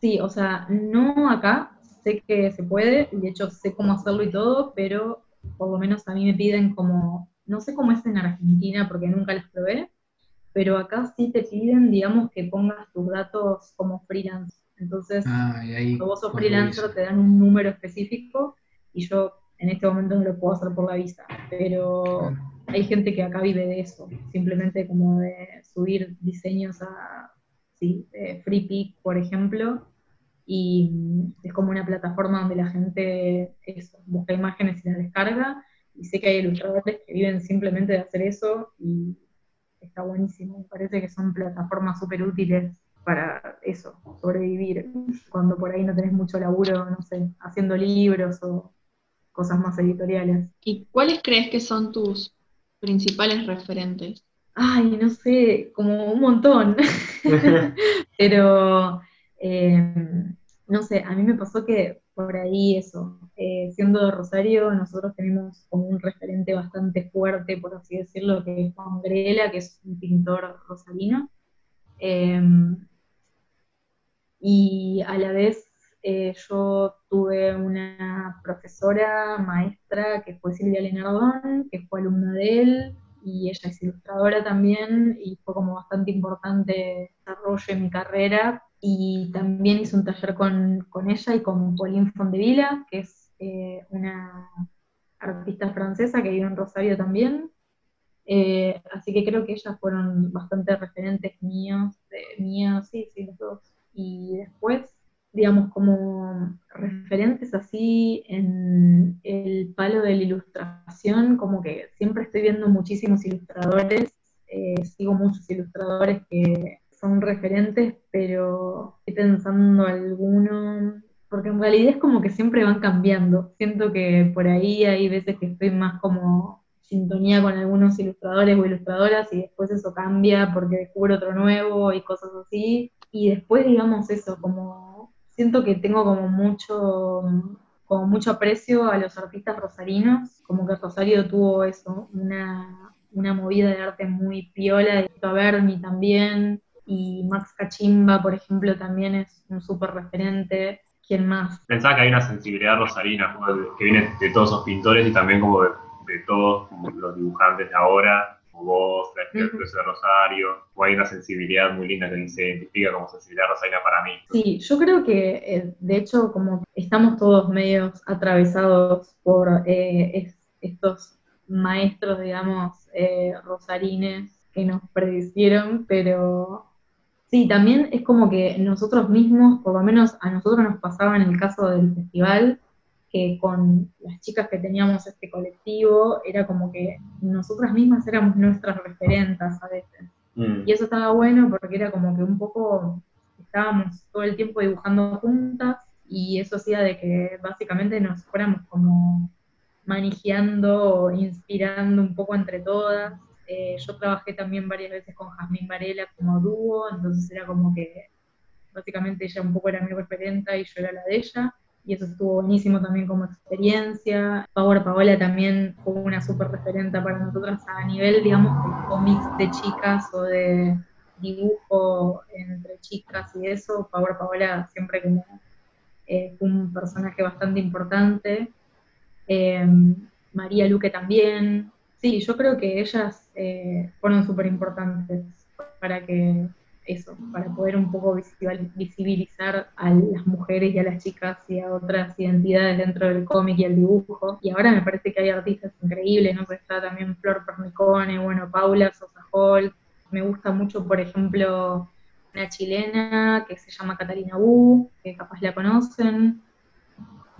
Sí, o sea, no acá, sé que se puede, y de hecho sé cómo hacerlo y todo, pero por lo menos a mí me piden como, no sé cómo es en Argentina porque nunca las probé, pero acá sí te piden, digamos, que pongas tus datos como freelance. Entonces, Ah, cuando vos sos freelancer te dan un número específico y yo en este momento no lo puedo hacer por la visa, pero hay gente que acá vive de eso, simplemente como de subir diseños a sí, eh, por ejemplo, y es como una plataforma donde la gente eso, busca imágenes y las descarga, y sé que hay ilustradores que viven simplemente de hacer eso, y está buenísimo, me parece que son plataformas súper útiles para eso, sobrevivir, cuando por ahí no tenés mucho laburo, no sé, haciendo libros o cosas más editoriales. ¿Y cuáles crees que son tus principales referentes? Ay, no sé, como un montón. [laughs] Pero, eh, no sé, a mí me pasó que por ahí eso, eh, siendo de Rosario, nosotros tenemos como un referente bastante fuerte, por así decirlo, que es Juan Grela, que es un pintor rosarino. Eh, y a la vez eh, yo tuve una profesora, maestra, que fue Silvia Lenardón, que fue alumna de él, y ella es ilustradora también, y fue como bastante importante desarrollo de mi carrera. Y también hice un taller con, con ella y con Pauline Fondevila, que es eh, una artista francesa que vive en Rosario también. Eh, así que creo que ellas fueron bastante referentes míos, de, míos, sí, sí, los dos. Y después, digamos, como referentes así en el palo de la ilustración, como que siempre estoy viendo muchísimos ilustradores, eh, sigo muchos ilustradores que son referentes, pero estoy pensando alguno, porque en realidad es como que siempre van cambiando. Siento que por ahí hay veces que estoy más como sintonía con algunos ilustradores o ilustradoras y después eso cambia porque descubro otro nuevo y cosas así. Y después, digamos, eso, como siento que tengo como mucho, como mucho aprecio a los artistas rosarinos, como que Rosario tuvo eso, una, una movida de arte muy piola, y Berni también, y Max Cachimba, por ejemplo, también es un súper referente. ¿Quién más? Pensaba que hay una sensibilidad rosarina que viene de todos esos pintores y también como de, de todos los dibujantes de ahora, como vos, la de Rosario, o hay una sensibilidad muy linda que se identifica como sensibilidad rosarina para mí. Sí, yo creo que eh, de hecho como estamos todos medios atravesados por eh, es- estos maestros, digamos, eh, rosarines que nos predicieron, pero sí, también es como que nosotros mismos, por lo menos a nosotros nos pasaba en el caso del festival, que con las chicas que teníamos este colectivo, era como que nosotras mismas éramos nuestras referentas a veces. Mm. Y eso estaba bueno porque era como que un poco estábamos todo el tiempo dibujando juntas y eso hacía de que básicamente nos fuéramos como manejando inspirando un poco entre todas. Eh, yo trabajé también varias veces con Jazmín Varela como dúo, entonces era como que básicamente ella un poco era mi referente y yo era la de ella. Y eso estuvo buenísimo también como experiencia. Power Paola también fue una súper referente para nosotras a nivel, digamos, de cómics de chicas o de dibujo entre chicas y eso. Power Paola siempre como eh, fue un personaje bastante importante. Eh, María Luque también. Sí, yo creo que ellas eh, fueron súper importantes para que eso, para poder un poco visibil- visibilizar a las mujeres y a las chicas y a otras identidades dentro del cómic y el dibujo. Y ahora me parece que hay artistas increíbles, ¿no? Que está también Flor Pernicone, bueno, Paula Sosa Holt. Me gusta mucho, por ejemplo, una chilena que se llama Catalina Wu, que capaz la conocen.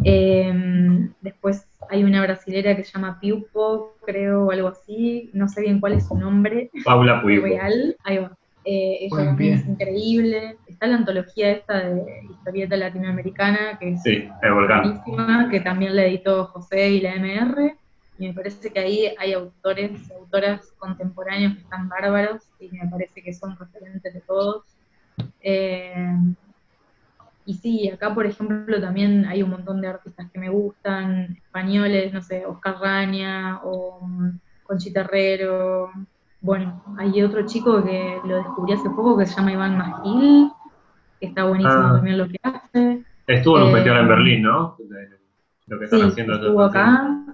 Eh, después hay una brasilera que se llama Piupo, creo, o algo así. No sé bien cuál es su nombre Paula Puigo. real. Ahí va. Eh, también es increíble. Está la antología esta de historieta latinoamericana, que es Sí, buenísima, que también la editó José y la MR. Y me parece que ahí hay autores autoras contemporáneos que están bárbaros y me parece que son referentes de todos. Eh, y sí, acá por ejemplo también hay un montón de artistas que me gustan, españoles, no sé, Oscar Raña o Conchita Herrero. Bueno, hay otro chico que lo descubrí hace poco que se llama Iván Masquil, que está buenísimo Ah. también lo que hace. Estuvo en un Eh, festival en Berlín, ¿no? Lo que están Sí, haciendo estuvo acá,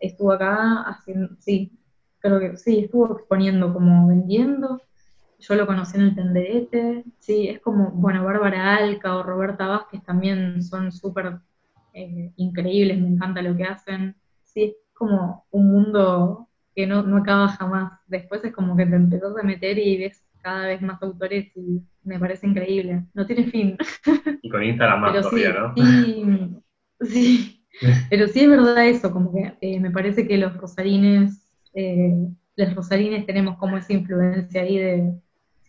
estuvo acá haciendo, sí, creo que sí, estuvo exponiendo como vendiendo. Yo lo conocí en el Tenderete, sí, es como, bueno, Bárbara Alca o Roberta Vázquez también son súper eh, increíbles, me encanta lo que hacen. Sí, es como un mundo que no, no acaba jamás. Después es como que te empezás a meter y ves cada vez más autores y me parece increíble. No tiene fin. Y con Instagram más Pero sí, todavía, ¿no? sí, sí, pero sí es verdad eso, como que eh, me parece que los rosarines, eh, los rosarines tenemos como esa influencia ahí de,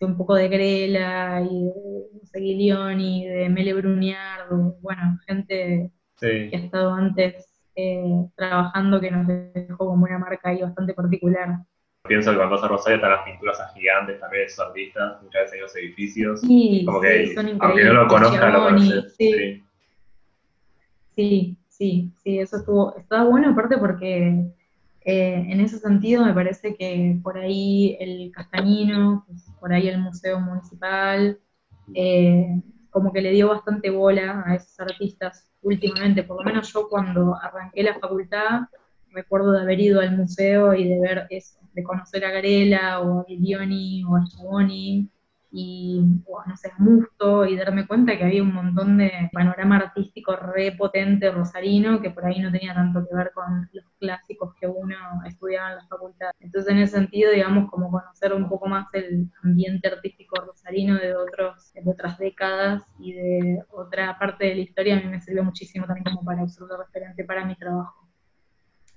de un poco de Grela y de no sé, Guilioni, de Mele Bruniardo, bueno, gente Sí. que ha estado antes eh, trabajando que nos dejó como una marca ahí bastante particular. Pienso que cuando vas a Rosario están las pinturas gigantes también de esos artistas, muchas veces en los edificios. Sí, Como sí, que, son aunque no lo conozcas, lo conoces. sí. Sí. Sí, sí, sí, eso estuvo, estaba bueno aparte porque eh, en ese sentido me parece que por ahí el Castañino, pues, por ahí el Museo Municipal, eh, como que le dio bastante bola a esos artistas últimamente, por lo menos yo cuando arranqué la facultad, recuerdo de haber ido al museo y de ver eso, de conocer a Garela o a Guilioni o a Schiavoni y, no sé, Musto y darme cuenta que había un montón de panorama artístico re potente rosarino que por ahí no tenía tanto que ver con los clásicos que uno estudiaba en la facultad. Entonces en ese sentido, digamos, como conocer un poco más el ambiente artístico rosarino de, otros, de otras décadas y de otra parte de la historia a mí me sirvió muchísimo también como para absoluto referente para mi trabajo.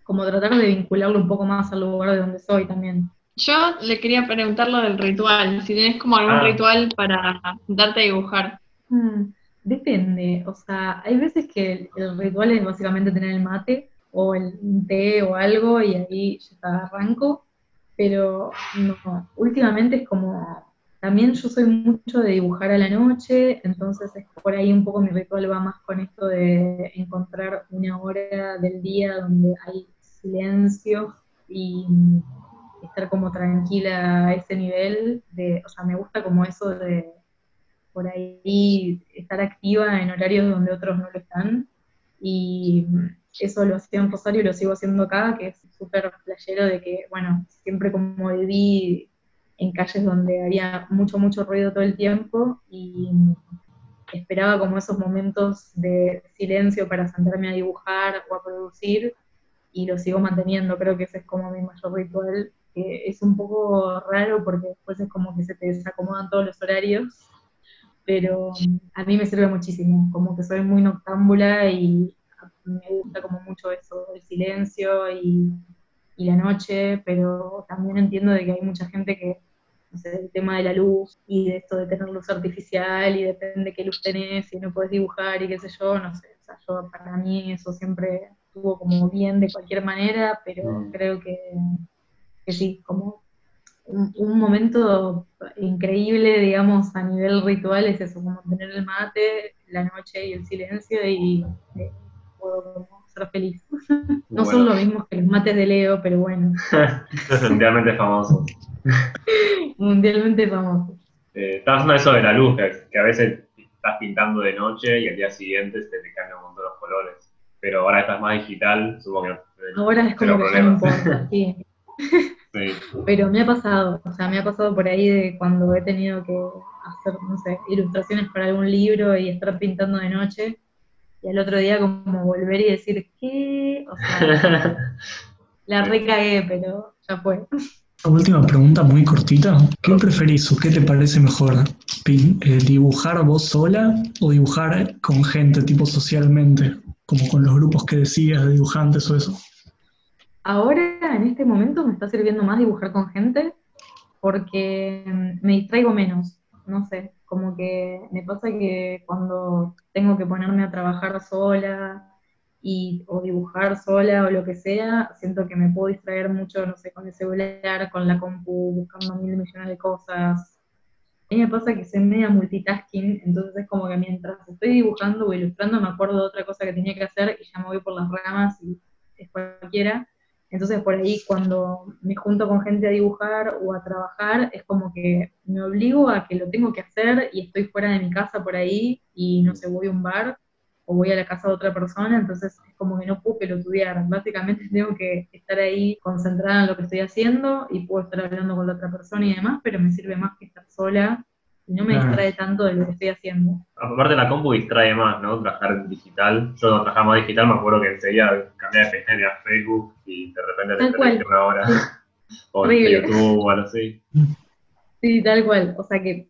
Como tratar de vincularlo un poco más al lugar de donde soy también. Yo le quería preguntar lo del ritual, si tienes como algún Ah. ritual para darte a dibujar. Mm, depende, o sea, hay veces que el, el ritual es básicamente tener el mate o el té o algo y ahí ya está, arranco, pero no, últimamente es como, también yo soy mucho de dibujar a la noche, entonces es por ahí un poco mi ritual va más con esto de encontrar una hora del día donde hay silencio y estar como tranquila a ese nivel, de, o sea, me gusta como eso de por ahí estar activa en horarios donde otros no lo están. Y eso lo hacía en Rosario y lo sigo haciendo acá, que es súper playero de que, bueno, siempre como viví en calles donde había mucho, mucho ruido todo el tiempo y esperaba como esos momentos de silencio para sentarme a dibujar o a producir y lo sigo manteniendo, creo que ese es como mi mayor ritual, que es un poco raro porque después es como que se te desacomodan todos los horarios, pero a mí me sirve muchísimo, como que soy muy noctámbula y me gusta como mucho eso, el silencio y, y la noche, pero también entiendo de que hay mucha gente que, no sé, el tema de la luz y de esto de tener luz artificial y depende qué luz tenés y no podés dibujar y qué sé yo, no sé, o sea, yo para mí eso siempre estuvo como bien de cualquier manera, pero Mm. creo que, que sí, como un, un momento increíble, digamos, a nivel ritual es eso, como tener el mate, la noche y el silencio y eh, puedo ser feliz. [laughs] No son lo mismos que los mates de Leo, pero bueno, [laughs] Mundialmente famoso. [laughs] mundialmente famosos. Eh, de eso de la luz, que, a veces estás pintando de noche y al día siguiente se te cambian un montón los colores. Pero ahora estás más digital, supongo que Ahora es como que ya no importa, sí. Sí. [laughs] Pero me ha pasado, o sea, me ha pasado por ahí de cuando he tenido que hacer, no sé, ilustraciones para algún libro y estar pintando de noche, y al otro día como volver y decir, ¿qué? O sea, [laughs] la recagué, pero ya fue. Última pregunta muy cortita. ¿Qué preferís o qué te parece mejor? Eh, ¿Dibujar vos sola o dibujar con gente, tipo socialmente? como con los grupos que decías de dibujantes o eso? Ahora, en este momento, me está sirviendo más dibujar con gente porque mm, me distraigo menos, no sé, como que me pasa que cuando tengo que ponerme a trabajar sola y, o dibujar sola o lo que sea, siento que me puedo distraer mucho, no sé, con el celular, con la compu, buscando mil millones de cosas. A mí me pasa que soy media multitasking, entonces es como que mientras estoy dibujando o ilustrando me acuerdo de otra cosa que tenía que hacer y ya me voy por las ramas y es cualquiera. Entonces por ahí cuando me junto con gente a dibujar o a trabajar, es como que me obligo a que lo tengo que hacer y estoy fuera de mi casa por ahí y no sé, voy a un bar o voy a la casa de otra persona, entonces es como que no puedo pelotudear. Básicamente [laughs] tengo que estar ahí concentrada en lo que estoy haciendo y puedo estar hablando con la otra persona y demás, pero me sirve más que estar sola y no me Claro. distrae tanto de lo que estoy haciendo. Aparte la compu distrae más, ¿no? Trabajar en digital. Yo cuando trabajaba más digital me acuerdo que enseguida cambiaba de pestaña a Facebook y de repente te perdiste una hora. o. YouTube o algo así. Sí, tal cual. O sea que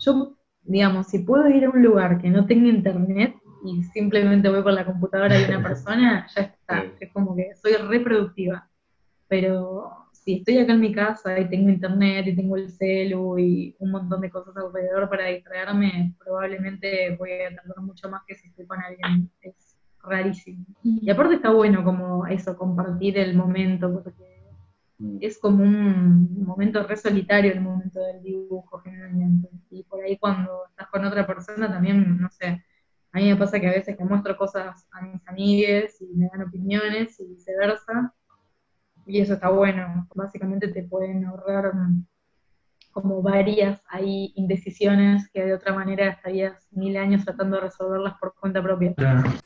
yo, digamos, si puedo ir a un lugar que no tenga internet y simplemente voy por la computadora de una [laughs] persona, ya está. Sí. Es como que soy reproductiva. Pero si estoy acá en mi casa y tengo internet y tengo el celu y un montón de cosas alrededor para distraerme, probablemente voy a tardar mucho más que si estoy con alguien. Es rarísimo. Y aparte está bueno como eso, compartir el momento, porque es como un momento re solitario el momento del dibujo generalmente. Y por ahí cuando estás con otra persona también, no sé, a mí me pasa que a veces que muestro cosas a mis amigues y me dan opiniones y viceversa. Y eso está bueno. Básicamente te pueden ahorrar mm, como varias ahí indecisiones que de otra manera estarías mil años tratando de resolverlas por cuenta propia.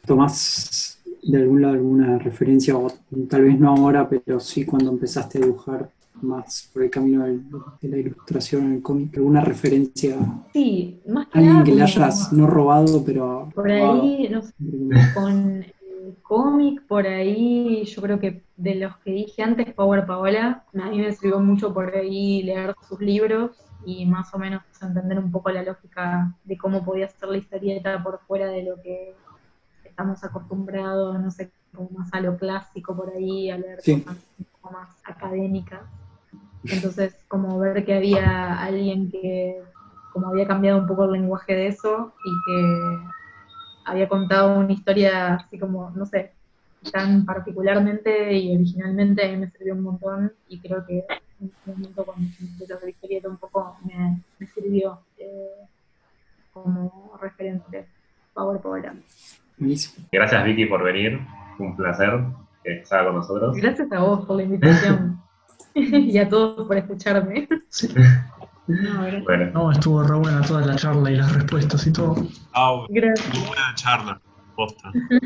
¿Tomás de algún lado alguna referencia, o tal vez no ahora, pero sí cuando empezaste a dibujar más por el camino del- de la ilustración, el cómic? ¿Alguna referencia? Sí, más que Alguien nada que le hayas no robado, pero Por robado? ahí, no sé, con cómic, por ahí, yo creo que de los que dije antes, Power Paola, a mí me sirvió mucho por ahí leer sus libros y más o menos entender un poco la lógica de cómo podía ser la historieta por fuera de lo que estamos acostumbrados, no sé, como más a lo clásico por ahí, a leer Sí. cosas un poco más académicas. Entonces, como ver que había alguien que como había cambiado un poco el lenguaje de eso y que había contado una historia así como, no sé, tan particularmente y originalmente a mí me sirvió un montón y creo que en ese momento cuando empecé a hacer historieta un poco me, me sirvió eh, como referente Power Paola. Buenísimo. Gracias Vicky por venir. Fue un placer que con nosotros. Gracias a vos por la invitación [laughs] [laughs] y a todos por escucharme. Sí. No, gracias. Bueno, No, estuvo re buena toda la charla y las respuestas y todo. Ah, Gracias. muy buena charla. Posta. [laughs]